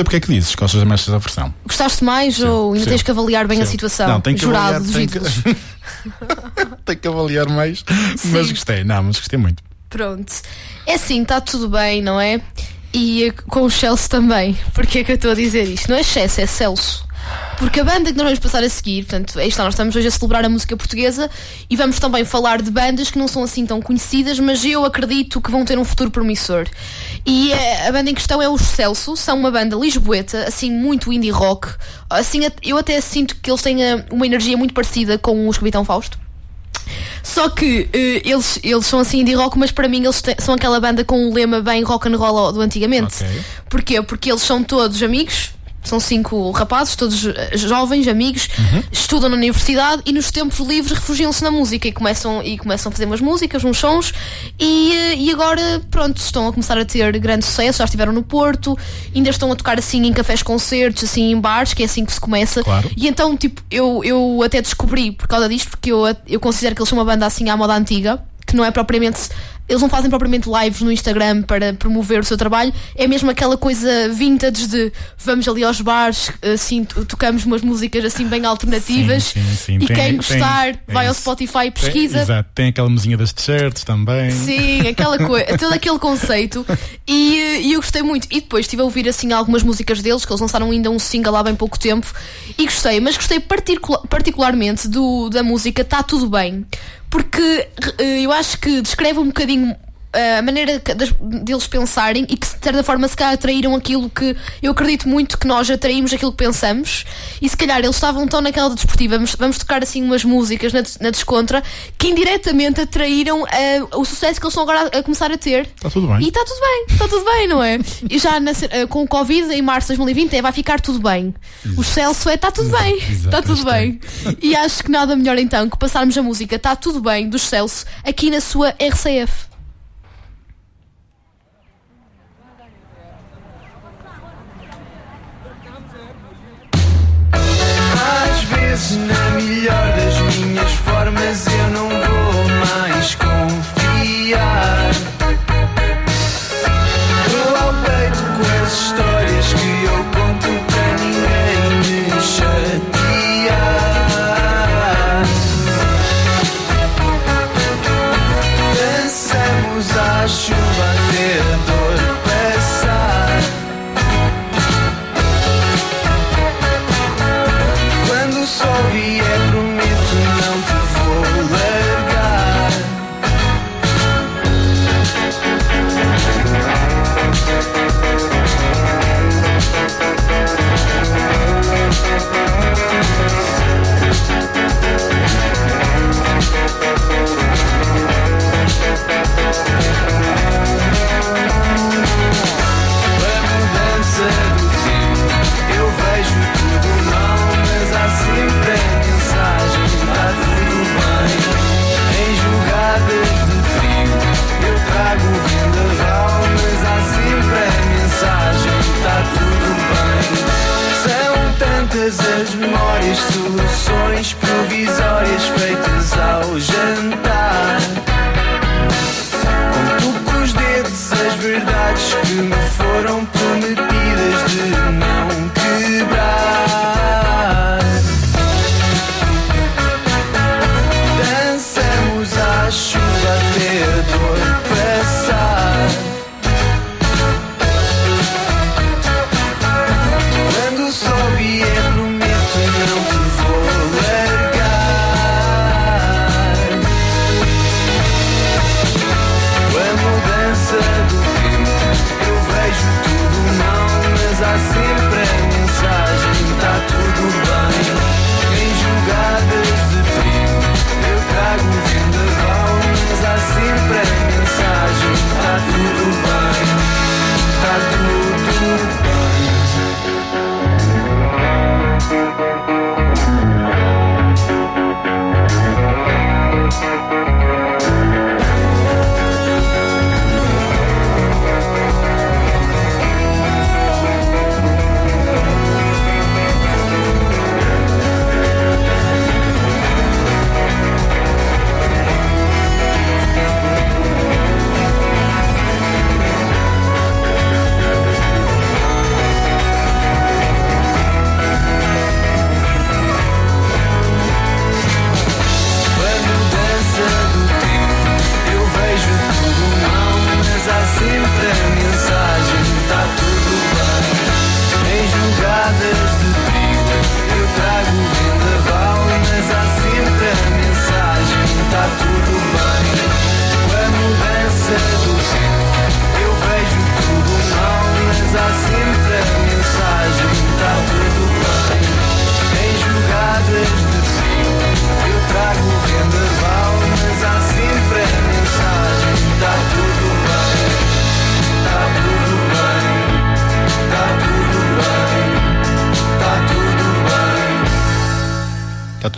Percebo o que é que dizes, gostas mais dessa versão. Gostaste mais ou ainda sim. tens que avaliar bem a Sim. situação? Não, tem que Jurado avaliar, dos tem que-. [LAUGHS] Tem que avaliar mais, mas Sim. gostei, não, mas gostei muito. Pronto. É assim, está tudo bem, não é? E eh, com o Chelsea também. Porquê é que eu estou a dizer isto? Não é Chelsea, é Celso. Porque a banda que nós vamos passar a seguir, portanto, aí está, nós estamos hoje a celebrar a música portuguesa e vamos também falar de bandas que não são assim tão conhecidas, mas eu acredito que vão ter um futuro promissor. E eh, a banda em questão é os Celso, são uma banda lisboeta, assim, muito indie rock. Assim, eu até sinto que eles têm eh, uma energia muito parecida com os Capitão Fausto. Só que eh, eles, eles são assim indie rock, mas para mim eles te- são aquela banda com um lema bem rock and roll do antigamente. Ok. Porquê? Porque eles são todos amigos. São cinco rapazes, todos eh, jovens, amigos, estudam na universidade e nos tempos livres refugiam-se na música e começam, e começam a fazer umas músicas, uns sons e, eh, e agora, pronto, estão a começar a ter grande sucesso. Já estiveram no Porto, ainda estão a tocar assim em cafés concertos, assim em bares, que é assim que se começa. Claro. E então, tipo, eu, eu até descobri por causa disto, porque eu, eu considero que eles são uma banda assim à moda antiga, que não é propriamente. Eles não fazem propriamente lives no Instagram para promover o seu trabalho, é mesmo aquela coisa vintage de vamos ali aos bares, assim, to- tocamos umas músicas assim bem alternativas Sim, sim, sim. e Tem- quem tem- gostar é vai ao isso. Spotify e pesquisa. É, exato, tem aquela mesinha das t-shirts também. Sim, aquela coisa, [LAUGHS] todo aquele conceito. E, e eu gostei muito. E depois estive a ouvir assim algumas músicas deles, que eles lançaram ainda um single há bem pouco tempo. E gostei, mas gostei particula- particularmente do, da música Tá Tudo Bem. Porque eh, eu acho que descreve um bocadinho a maneira que- das- deles pensarem e que de certa forma se calhar atraíram aquilo que eu acredito muito que nós atraímos aquilo que pensamos e se calhar eles estavam tão naquela de desportiva vamos, vamos tocar assim umas músicas na, na descontra que indiretamente atraíram eh, o sucesso que eles estão agora a, a começar a ter Está tudo bem. e está tudo bem, está tudo bem, não é? E já na eh, com o Covid em março de 2020 é, vai ficar tudo bem. O Celso é está tudo bem, está tudo bem. E acho que nada melhor então que passarmos a música Está tudo bem dos Celso aqui na sua RCF. Às vezes, na melhor das minhas formas, eu não vou mais confiar.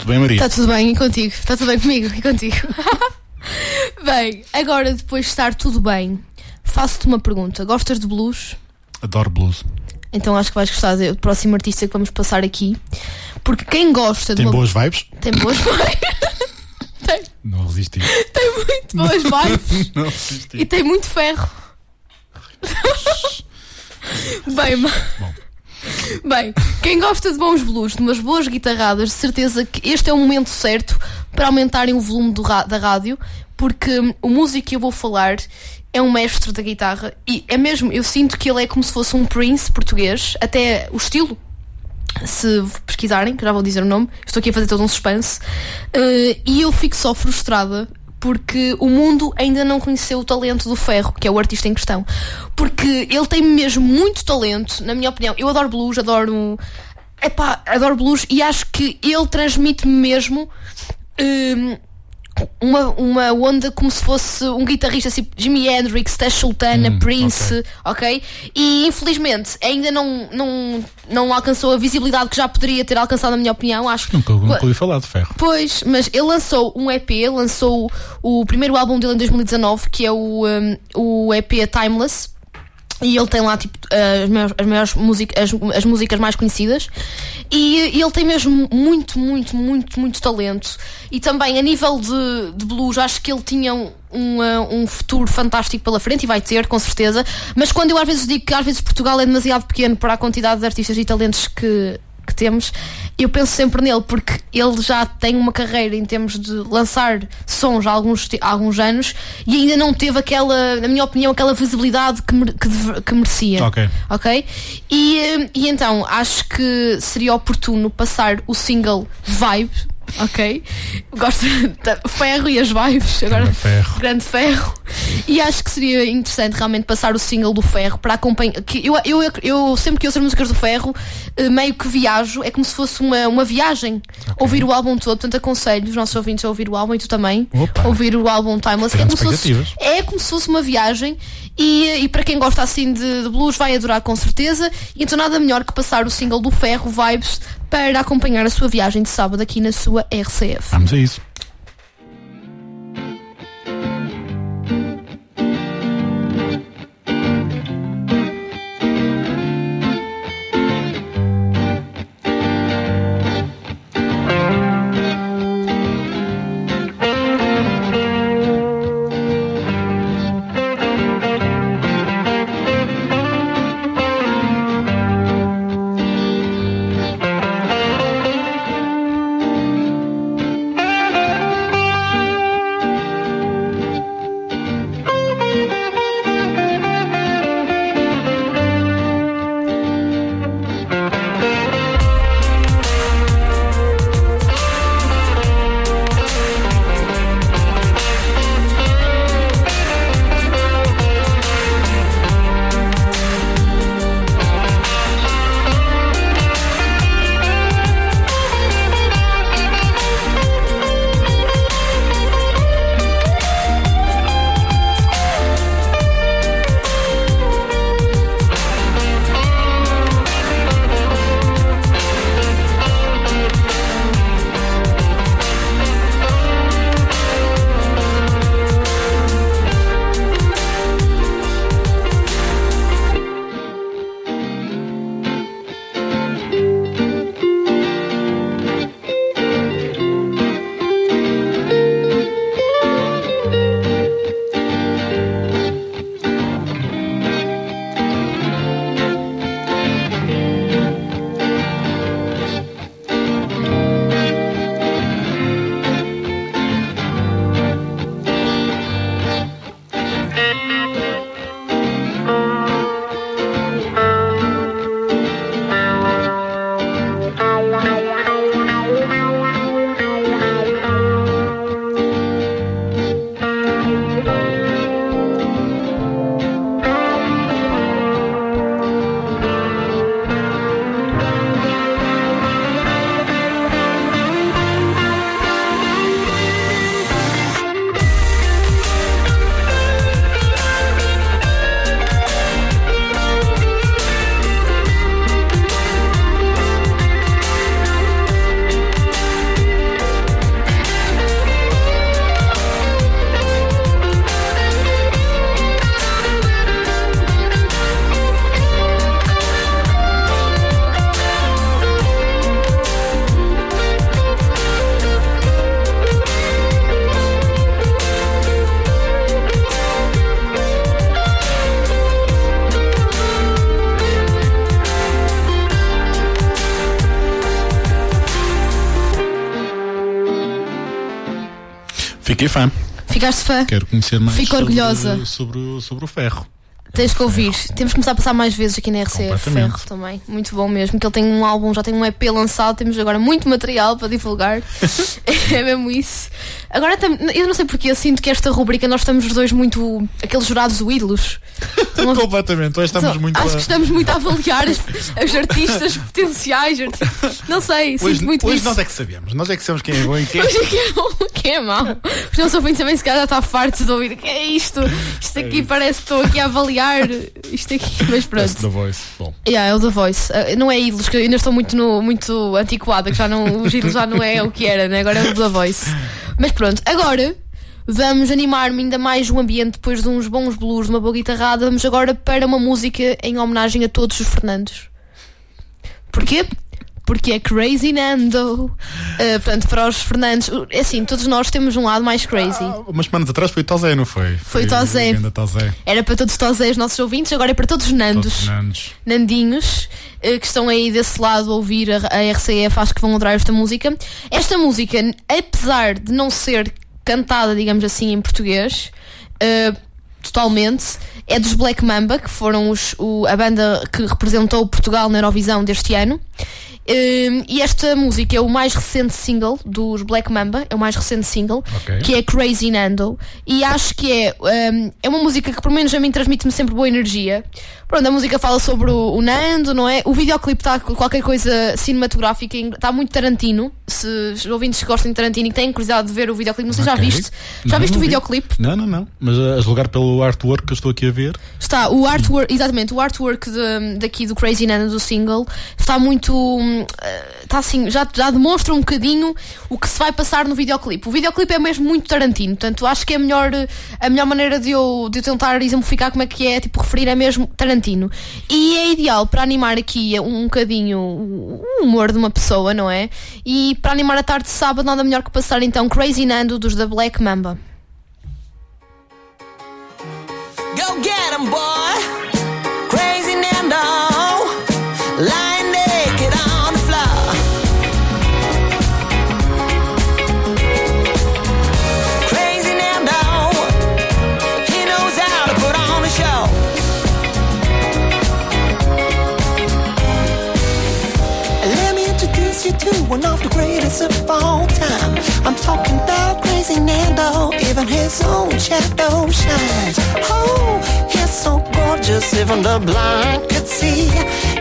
Tudo bem, Maria? Está tudo bem e contigo? Está tudo bem comigo e contigo? [LAUGHS] bem, agora depois de estar tudo bem, faço-te uma pergunta. Gostas de blues? Adoro blues. Então acho que vais gostar do próximo artista que vamos passar aqui. Porque quem gosta de Tem uma- boas vibes? Tem boas [LAUGHS] vibes. tem, Não resisti. tem muito boas vibes. Não resisti. E tem muito ferro. Bem, ma- [LAUGHS] Bem, quem gosta de bons blues, de umas boas guitarradas, de certeza que este é o momento certo para aumentarem o volume da rádio, porque hum, o músico que eu vou falar é um mestre da guitarra e é mesmo, eu sinto que ele é como se fosse um Prince português, até o estilo. Se pesquisarem, que já vou dizer o nome, estou aqui a fazer todo um suspense, eh, e eu fico só frustrada porque o mundo ainda não conheceu o talento do Ferro, que é o artista em questão. Porque ele tem mesmo muito talento, na minha opinião. Eu adoro blues, adoro. Epá, adoro blues e acho que ele transmite-me mesmo. hum, uma, uma onda como se fosse um guitarrista tipo Jimi Hendrix, Tesh Sultana, Hum, Prince, ok? E infelizmente ainda não, não, não alcançou a visibilidade que já poderia ter alcançado, na minha opinião. Acho que Nunca, nunca ouvi falar de ferro. Pois, mas ele lançou um EP, lançou o primeiro álbum dele em 2019, que é o, um, o EP Timeless. E ele tem lá tipo as maiores, as, maiores músicas, as, as músicas mais conhecidas. E, e ele tem mesmo muito, muito, muito, muito talento. E também a nível de, de blues, acho que ele tinha um, um, um futuro fantástico pela frente e vai ter, com certeza. Mas quando eu às vezes digo que às vezes Portugal é demasiado pequeno para a quantidade de artistas e talentos que, que temos, eu penso sempre nele, porque ele já tem uma carreira em termos de lançar sons há alguns, há alguns anos e ainda não teve aquela, na minha opinião, aquela visibilidade que, que, que merecia. Ok. Ok? E, e então acho que seria oportuno passar o single Vibe. Ok? Gosto de ferro e as vibes. Agora, Grande ferro. grande ferro. E acho que seria interessante realmente passar o single do ferro para acompanhar. Que eu, eu, eu sempre que ouço as músicas do ferro, eh, meio que viajo, é como se fosse uma, uma viagem. Ouvir o álbum todo, portanto aconselho os nossos ouvintes a ouvir o álbum e tu também. Opa. Ouvir o álbum Timeless. É como, se fosse, é como se fosse uma viagem. E, e para quem gosta assim de, de blues, vai adorar com certeza. Então nada melhor que passar o single do ferro, Vibes, para acompanhar a sua viagem de sábado aqui na sua RCF. Vamos a isso. Fiquei fã. Ficaste fã? Quero conhecer mais Fico sobre- orgulhosa. Sobre, o- sobre o ferro. Tens que ouvir. Temos que começar a passar mais vezes aqui na RCF. Ferro também. Muito bom mesmo. Que ele tem um álbum, já tem um EP lançado. Temos agora muito material para divulgar. [LAUGHS] [LAUGHS] é mesmo isso. Agora eu não sei porque eu sinto que esta rubrica nós estamos os dois muito. aqueles jurados ídolos. [LAUGHS] Estamos- Completamente. Hoje estamos Só- muito. Acho a- que estamos muito a avaliar os, os [LAUGHS] artistas potenciais. Não sei, sinto Hoje, muito hoje isso. nós é que sabemos. Nós é que sabemos quem é bom e quem é. Hoje é que é bom, quem é mau. Os nossos ouvintes também se calhar já está fartos de ouvir. Que é isto? Isto aqui parece que estou aqui a avaliar. Isto aqui, [LAUGHS] mas Parece pronto. da voice. Bom. Yeah, é o The Voice. Uh, não é ídolos, que eu ainda estou muito, no, muito antiquada, que já não, os ídolos já não é o que era, né? agora é o The Voice. Mas pronto, agora vamos animar-me ainda mais o ambiente depois de uns bons blues, uma boa guitarrada. Vamos agora para uma música em homenagem a todos os Fernandes. Porquê? Porque é Crazy Nando. Uh, portanto, para os Fernandes, uh, é assim, todos nós temos um lado mais crazy. Ah, umas semanas atrás foi Tozé, não foi? Foi Tozé. Ainda Tozé. Era para todos os os nossos ouvintes, agora é para todos os Nandos. Todos Nandos. Nandinhos eh, que estão aí desse lado a ouvir a, a RCF, acho que vão adorar esta música. Esta música, apesar de não ser cantada, digamos assim, em português, eh, totalmente, é dos Black Mamba, que foram os- o- a banda que representou Portugal na Eurovisão deste ano. Eh, e esta música é o mais recente single dos Black Mamba, é o mais recente single, Ok. que é Crazy Nando. E acho que é, um, é uma música que, pelo menos, a mim transmite-me sempre boa energia. Pronto, a música fala sobre o, o Nando, não é? O videoclipe está com qualquer coisa cinematográfica, está muito Tarantino. Se os ouvintes gostam de Tarantino e têm curiosidade de ver o videoclipe, não sei, já Ok. viste? Já Não, viste não o vi. videoclipe? Não, não, não. Mas a a julgar pelo artwork que eu estou aqui a ver. Está o artwork, exatamente, o artwork de- daqui do Crazy Nana do single está muito. hum, eh, Está assim, já, já demonstra um bocadinho o que se vai passar no videoclipe. O videoclipe é mesmo muito Tarantino, portanto acho que é a melhor, eh, a melhor maneira de eu, de eu tentar exemplificar como é que é, tipo, referir é mesmo Tarantino. E é ideal para animar aqui um bocadinho o humor de uma pessoa, não é? E para animar a tarde de sábado, nada melhor que passar então Crazy Nando dos da Black Mamba. Go get 'em, boy. One of the greatest of all time. I'm talking about Crazy Nando, even his own shadow shines. Oh, he's so gorgeous, even the blind could see.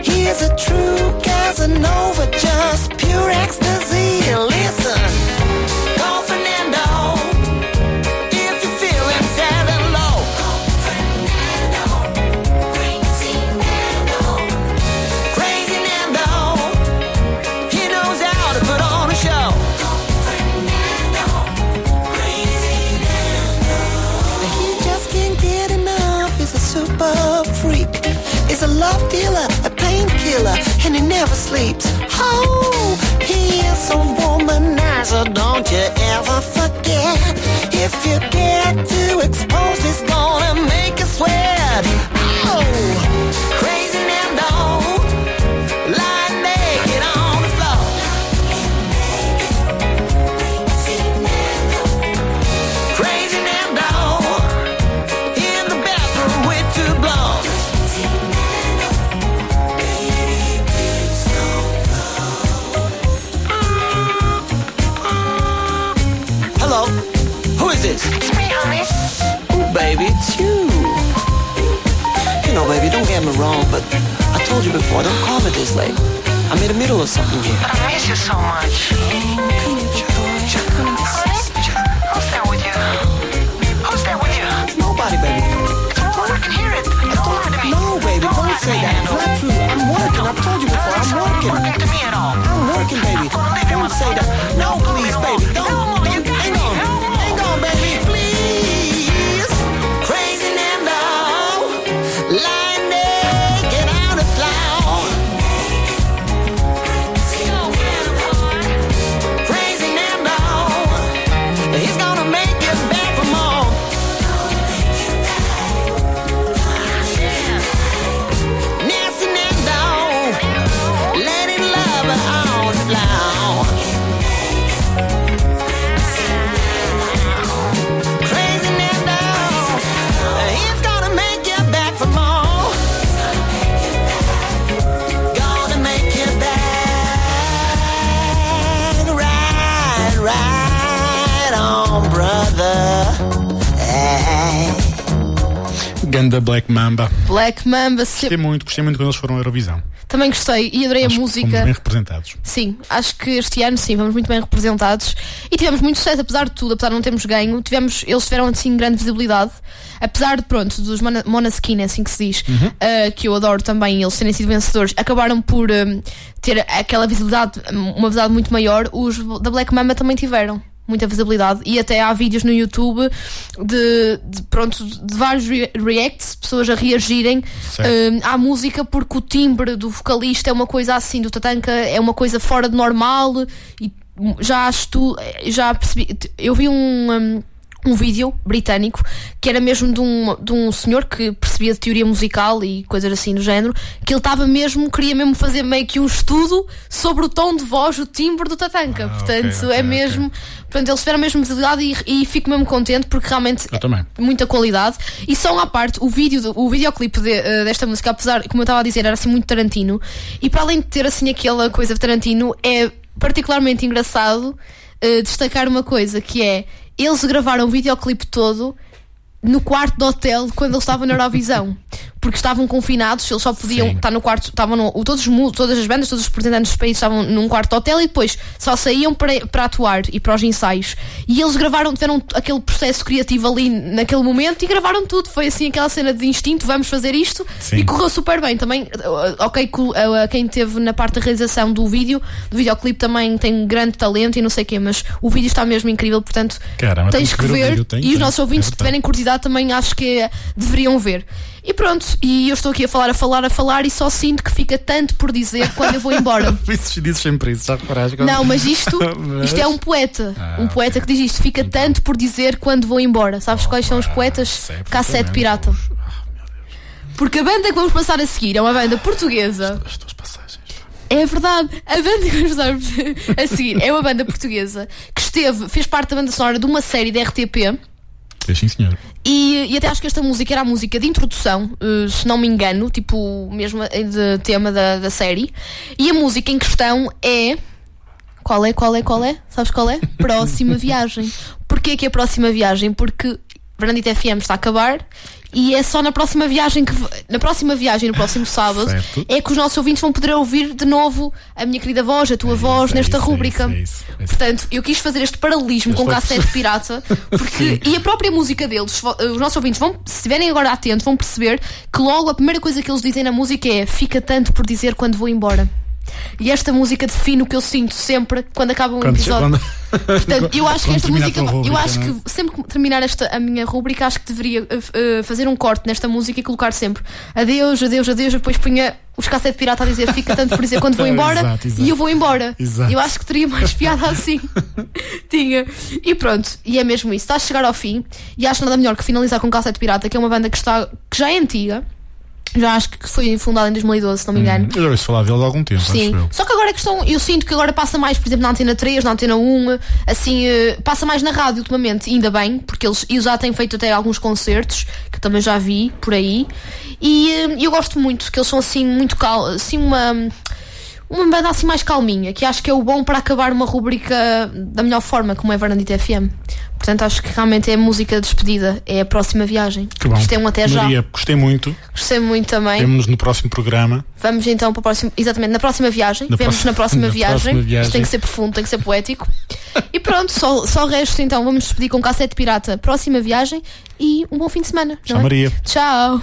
He is a true Casanova, just pure ecstasy. Listen, freak. He's a love dealer, a painkiller, and he never sleeps. Oh, he is a womanizer. Don't you ever forget. If you get too exposed, he's gonna make you sweat. Oh, this? It's me, honey. Oh, baby, it's you. You know, baby, don't get me wrong, but I told you before, don't call me this late. I'm in the middle of something here. But I miss you so much. Honey, who's there with you? Who's there with you? Nobody, baby. I can hear it. It's all right to me. No, baby, don't, don't say that. It's not true. I'm working. I've told you before. I'm working. working to me at all. I'm working, baby. Don't say that. No, please, baby. Don't. Ganda Black Mamba. Black Mamba, Gostei sempre... muito, gostei muito quando eles foram à Eurovisão. também gostei e adorei Acho a música. Fomos bem representados. Sim, acho que este ano sim, fomos muito bem representados e tivemos muito sucesso, apesar de tudo, apesar de não termos ganho, tivemos, eles tiveram assim grande visibilidade, apesar de pronto, dos Mona- Monaskin, é assim que se diz, ah, que eu adoro também, eles terem sido vencedores, acabaram por ah, ter aquela visibilidade, uma visibilidade muito maior, os da Black Mamba também tiveram. Muita visibilidade. E até há vídeos no YouTube de, de, pronto, de vários re- reacts, pessoas a reagirem. Certo. hum, à música porque o timbre do vocalista é uma coisa assim, do Tatanka é uma coisa fora de normal. E já acho tu, já percebi, eu vi um, um, um vídeo britânico que era mesmo de um, de um senhor que percebia de teoria musical e coisas assim do género, que ele estava mesmo, queria mesmo fazer meio que um estudo sobre o tom de voz, o timbre do Tatanka. Portanto, ok, ok, é mesmo. Portanto, eles tiveram mesmo visibilidade e, e fico mesmo contente porque realmente também. muita qualidade. E só uma parte, o vídeo, o videoclipe de, eh, desta música, apesar, como eu estava a dizer, era assim muito Tarantino. E para além de ter assim aquela coisa de Tarantino, é particularmente engraçado eh, destacar uma coisa que é eles gravaram o videoclipe todo no quarto do hotel quando eles estavam na Eurovisão. Porque estavam confinados, eles só podiam Sim. estar no quarto, estavam no, todos, os todas as bandas, todos os representantes dos países estavam num quarto de hotel e depois só saíam para, para atuar e para os ensaios. E eles gravaram, tiveram aquele processo criativo ali naquele momento e gravaram tudo. Foi assim aquela cena de instinto, vamos fazer isto Sim. e correu super bem. Também, uh, ok, uh, quem teve na parte da realização do vídeo, do videoclipe também tem grande talento e não sei o quê, mas o vídeo está mesmo incrível, portanto Caramba, tens que ver e os nossos ouvintes É que tiverem curiosidade também acho que deveriam ver. E pronto, e eu estou aqui a falar, a falar, a falar e só sinto que fica tanto por dizer quando eu vou embora. [LAUGHS] Dizes, dizes sempre isso, já reparaste? Não, mas isto, [LAUGHS] isto é um poeta. Ah, um poeta que diz isto. Fica tanto por dizer quando vou embora. Sabes quais são os poetas? sei Cassete. Pirata. Porque a banda que vamos passar a seguir é uma banda portuguesa. As tuas passagens. É verdade, a banda que vamos passar a seguir é uma banda portuguesa que esteve, fez parte da banda sonora de uma série da RTP. Fez sim, senhor. E, e até acho que esta música era a música de introdução, eh, se não me engano, tipo, mesmo eh, de tema da, da série. E a música em questão é. Qual é, qual é, qual é? Sabes qual é? Próxima [LAUGHS] viagem. Porquê que é próxima viagem? Porque Brandit FM está a acabar e é só na próxima viagem que. Na próxima viagem, no próximo [LAUGHS] sábado, Certo. é que os nossos ouvintes vão poder ouvir de novo a minha querida voz, a tua voz, isso, é nesta isso, é rúbrica. isso, é é isso. Portanto, eu quis fazer este paralelismo com a cassete pirata, [LAUGHS] porque e a própria música deles, os nossos ouvintes vão, se estiverem agora atentos, vão perceber que logo a primeira coisa que eles dizem na música é fica tanto por dizer quando vou embora. E esta música define o que eu sinto sempre quando acaba um Quando, episódio. quando, [LAUGHS] Portanto, eu acho que esta música, tua eu acho não é? que sempre que terminar esta a minha rúbrica, acho que deveria uh, fazer um corte nesta música e colocar sempre adeus, adeus, adeus, depois punha os cassete pirata a dizer fica tanto por dizer quando vou [LAUGHS] embora Exato, exato. e eu vou embora. Exato. Eu acho que teria mais piada assim. [LAUGHS] Tinha. E pronto, e é mesmo isso. Está a chegar ao fim e acho nada melhor que finalizar com Cassete Pirata, que é uma banda que, está, que já é antiga. Já acho que foi fundada em 2012, se não me engano. Eu já ouço falar deles há algum tempo, Sim. Só que agora é questão, eu sinto que agora passa mais, por exemplo, na Antena 3, na Antena 1, assim, eh, passa mais na rádio ultimamente, ainda bem, porque eles, eles já têm feito até alguns concertos, que também já vi por aí, e eh, eu gosto muito, que eles são assim, muito cal, assim, uma. Uma banda assim mais calminha, que acho que é o bom para acabar uma rubrica da melhor forma, como é Varandita FM. Portanto, acho que realmente é a música de despedida, é a próxima viagem. Que bom. É um até já. Maria, gostei muito. Gostei muito também. Vemo-nos no próximo programa. Vamos então para o próximo. Exatamente, na próxima viagem. Na Vemos na próxima [LAUGHS] na viagem. próxima viagem. Isto tem que ser profundo, tem que ser poético. e pronto, só, só o resto então. Vamos despedir com cassete pirata. Próxima viagem e um bom fim de semana. Tchau, é? Maria. Tchau.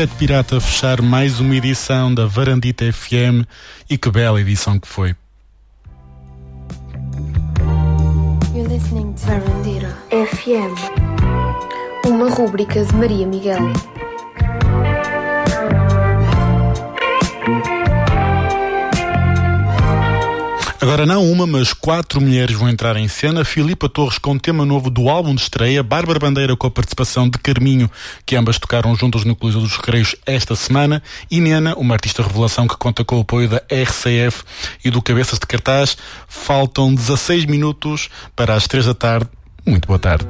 Cassete Pirata fechar mais uma edição da Varandita FM e que bela edição que foi. You're listening to Varandita FM, uma rúbrica de Maria Miguel. Agora não uma, mas quatro mulheres vão entrar em cena. Filipa Torres com tema novo do álbum de estreia, Bárbara Bandeira com a participação de Carminho, que ambas tocaram juntas no Coliseu dos Recreios esta semana, e Nena, uma artista revelação que conta com o apoio da RCF e do Cabeças de Cartaz. Faltam 16 minutos para as 3 da tarde. Muito boa tarde.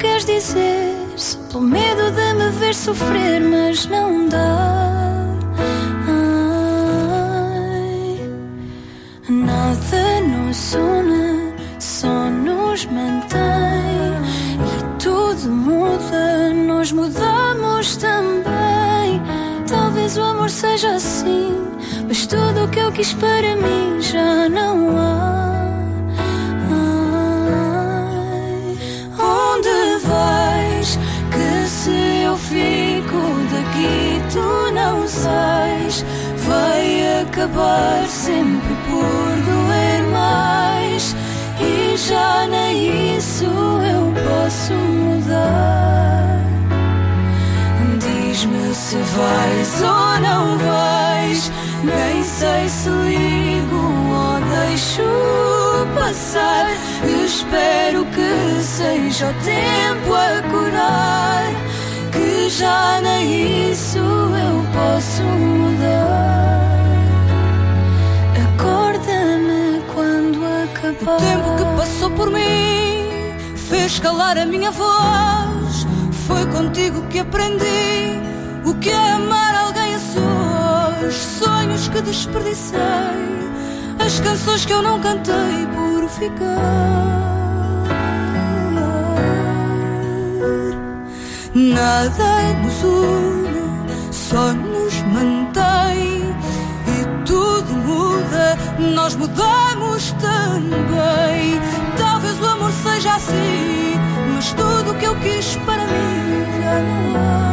Queres dizer, pelo medo de me ver sofrer, mas não dá. Ai, nada nos une, só nos mantém. E tudo muda, nós mudamos também. Talvez o amor seja assim, mas tudo o que eu quis para mim sempre por doer mais. E já nem isso eu posso mudar. Diz-me se vais ou não vais. Nem sei se ligo ou deixo passar. Espero que seja o tempo a curar. Que já nem isso eu posso mudar. O tempo que passou por mim fez calar a minha voz. Foi contigo que aprendi o que é amar alguém a sós. Sonhos que desperdicei, as canções que eu não cantei por ficar. Nada nos une, só nos mantém. Nós mudamos também. Talvez o amor seja assim, mas tudo o que eu quis para mim já não há.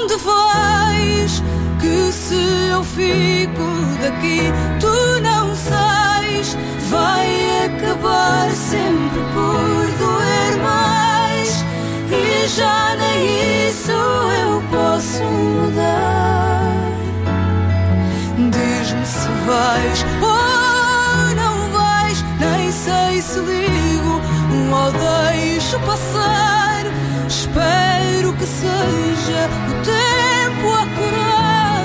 Onde vais? Que se eu fico daqui, tu não sais. Vai acabar sempre por doer mais. E já nem isso eu posso mudar. Se vais ou não vais. Nem sei se ligo ou deixo passar. Espero que seja o tempo a curar.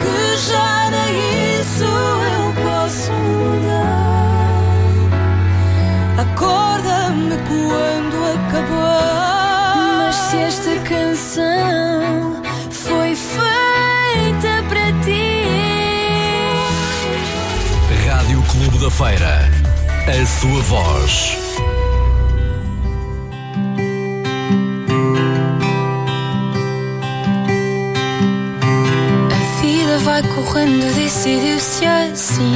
Que já nem isso eu posso mudar. Acorda-me quando acabar. Mas se esta canção Clube da Feira. A sua voz. A vida vai correndo, decidiu-se assim.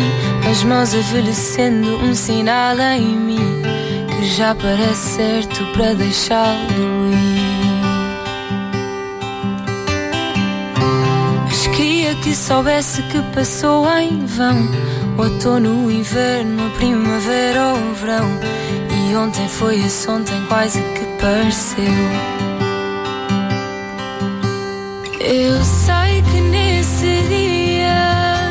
As mãos envelhecendo, um sinal em mim que já parece certo para deixá-lo ir. Mas queria que soubesse que passou em vão. Outono, inverno, primavera ou verão. E ontem foi esse ontem quase que pareceu. Eu sei que nesse dia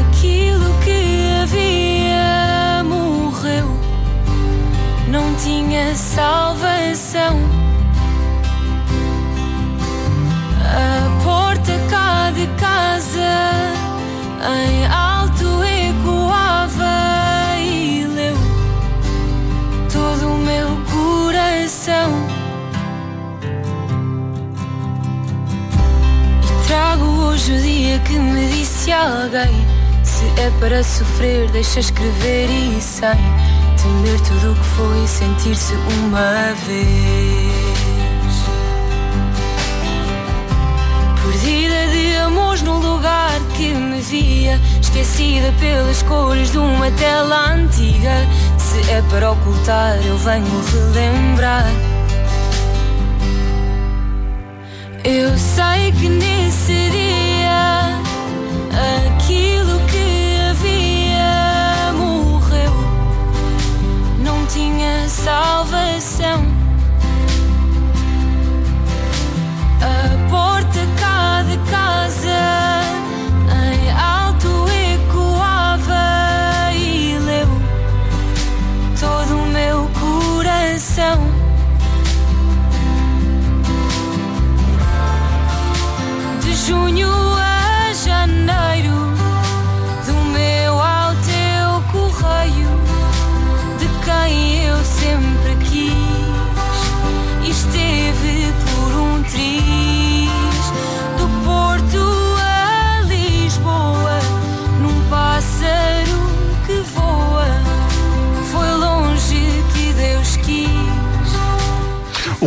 aquilo que havia morreu, não tinha salvação. A porta cá de casa em O dia que me disse alguém. Se é para sofrer, deixa escrever e sem Temer tudo o que foi, sentir-se uma vez. Perdida de amores no lugar que me via. Esquecida pelas cores de uma tela antiga. Se é para ocultar, eu venho relembrar. Eu sei que nesse dia salvação. A porta cá de casa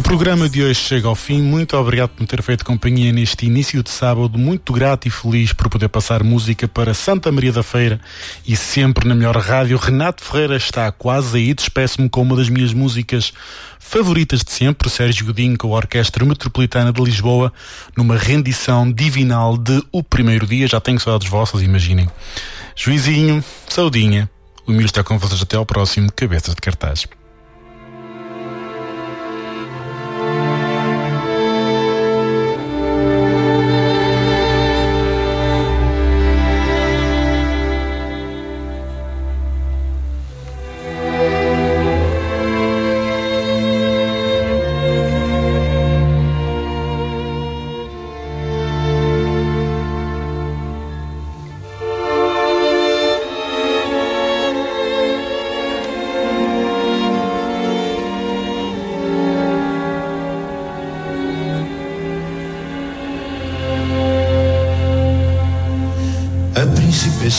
programa de hoje chega ao fim. Muito obrigado por me ter feito companhia neste início de sábado. Muito grato e feliz por poder passar música para Santa Maria da Feira e sempre na melhor rádio. Renato Ferreira está quase aí. Despeço-me com uma das minhas músicas favoritas de sempre, Sérgio Godinho com a Orquestra Metropolitana de Lisboa, numa rendição divinal de O Primeiro Dia. Já tenho saudades vossas, imaginem. Juizinho, saudinha. O Mil está com vocês até ao próximo Cabeças de Cartaz.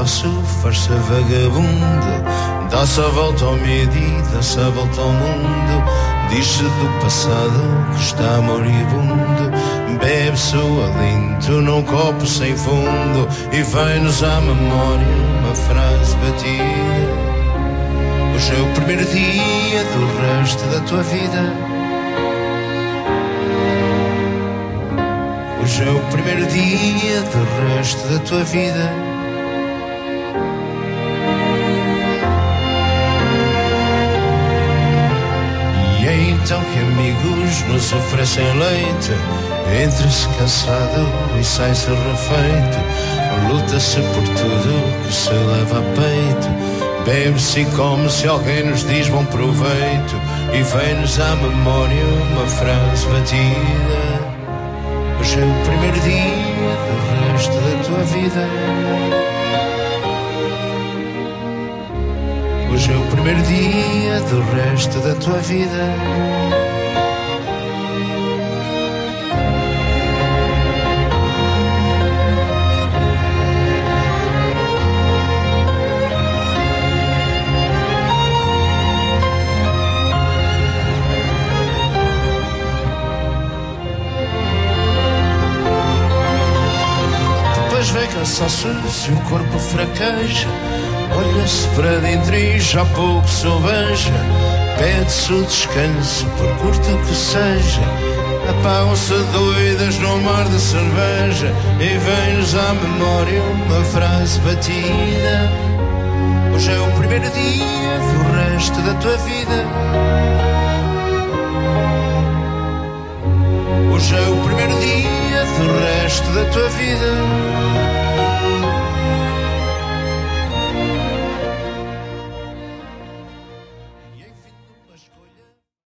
Passo, faz-se vagabundo. Dá-se a volta ao meio-dia, dá-se a volta ao mundo. Diz-se do passado que está moribundo. Bebe-se o alento num copo sem fundo. E vem-nos à memória uma frase batida. Hoje é o primeiro dia do resto da tua vida. Hoje é o primeiro dia do resto da tua vida. Então que amigos nos oferecem leite. Entre-se cansado e sai-se refeito. Luta-se por tudo que se leva a peito. Bebe-se e come-se, alguém nos diz bom proveito. E vem-nos à memória uma frase batida. Hoje é o primeiro dia do resto da tua vida. Hoje é o primeiro dia do resto da tua vida. Depois vem cansaço se o corpo fraqueja. Olha-se para dentro e já pouco sobeja. Pede-se o descanso, por curto que seja. Apagam-se doidas no mar de cerveja. E vem-nos à memória uma frase batida. Hoje é o primeiro dia do resto da tua vida. Hoje é o primeiro dia do resto da tua vida.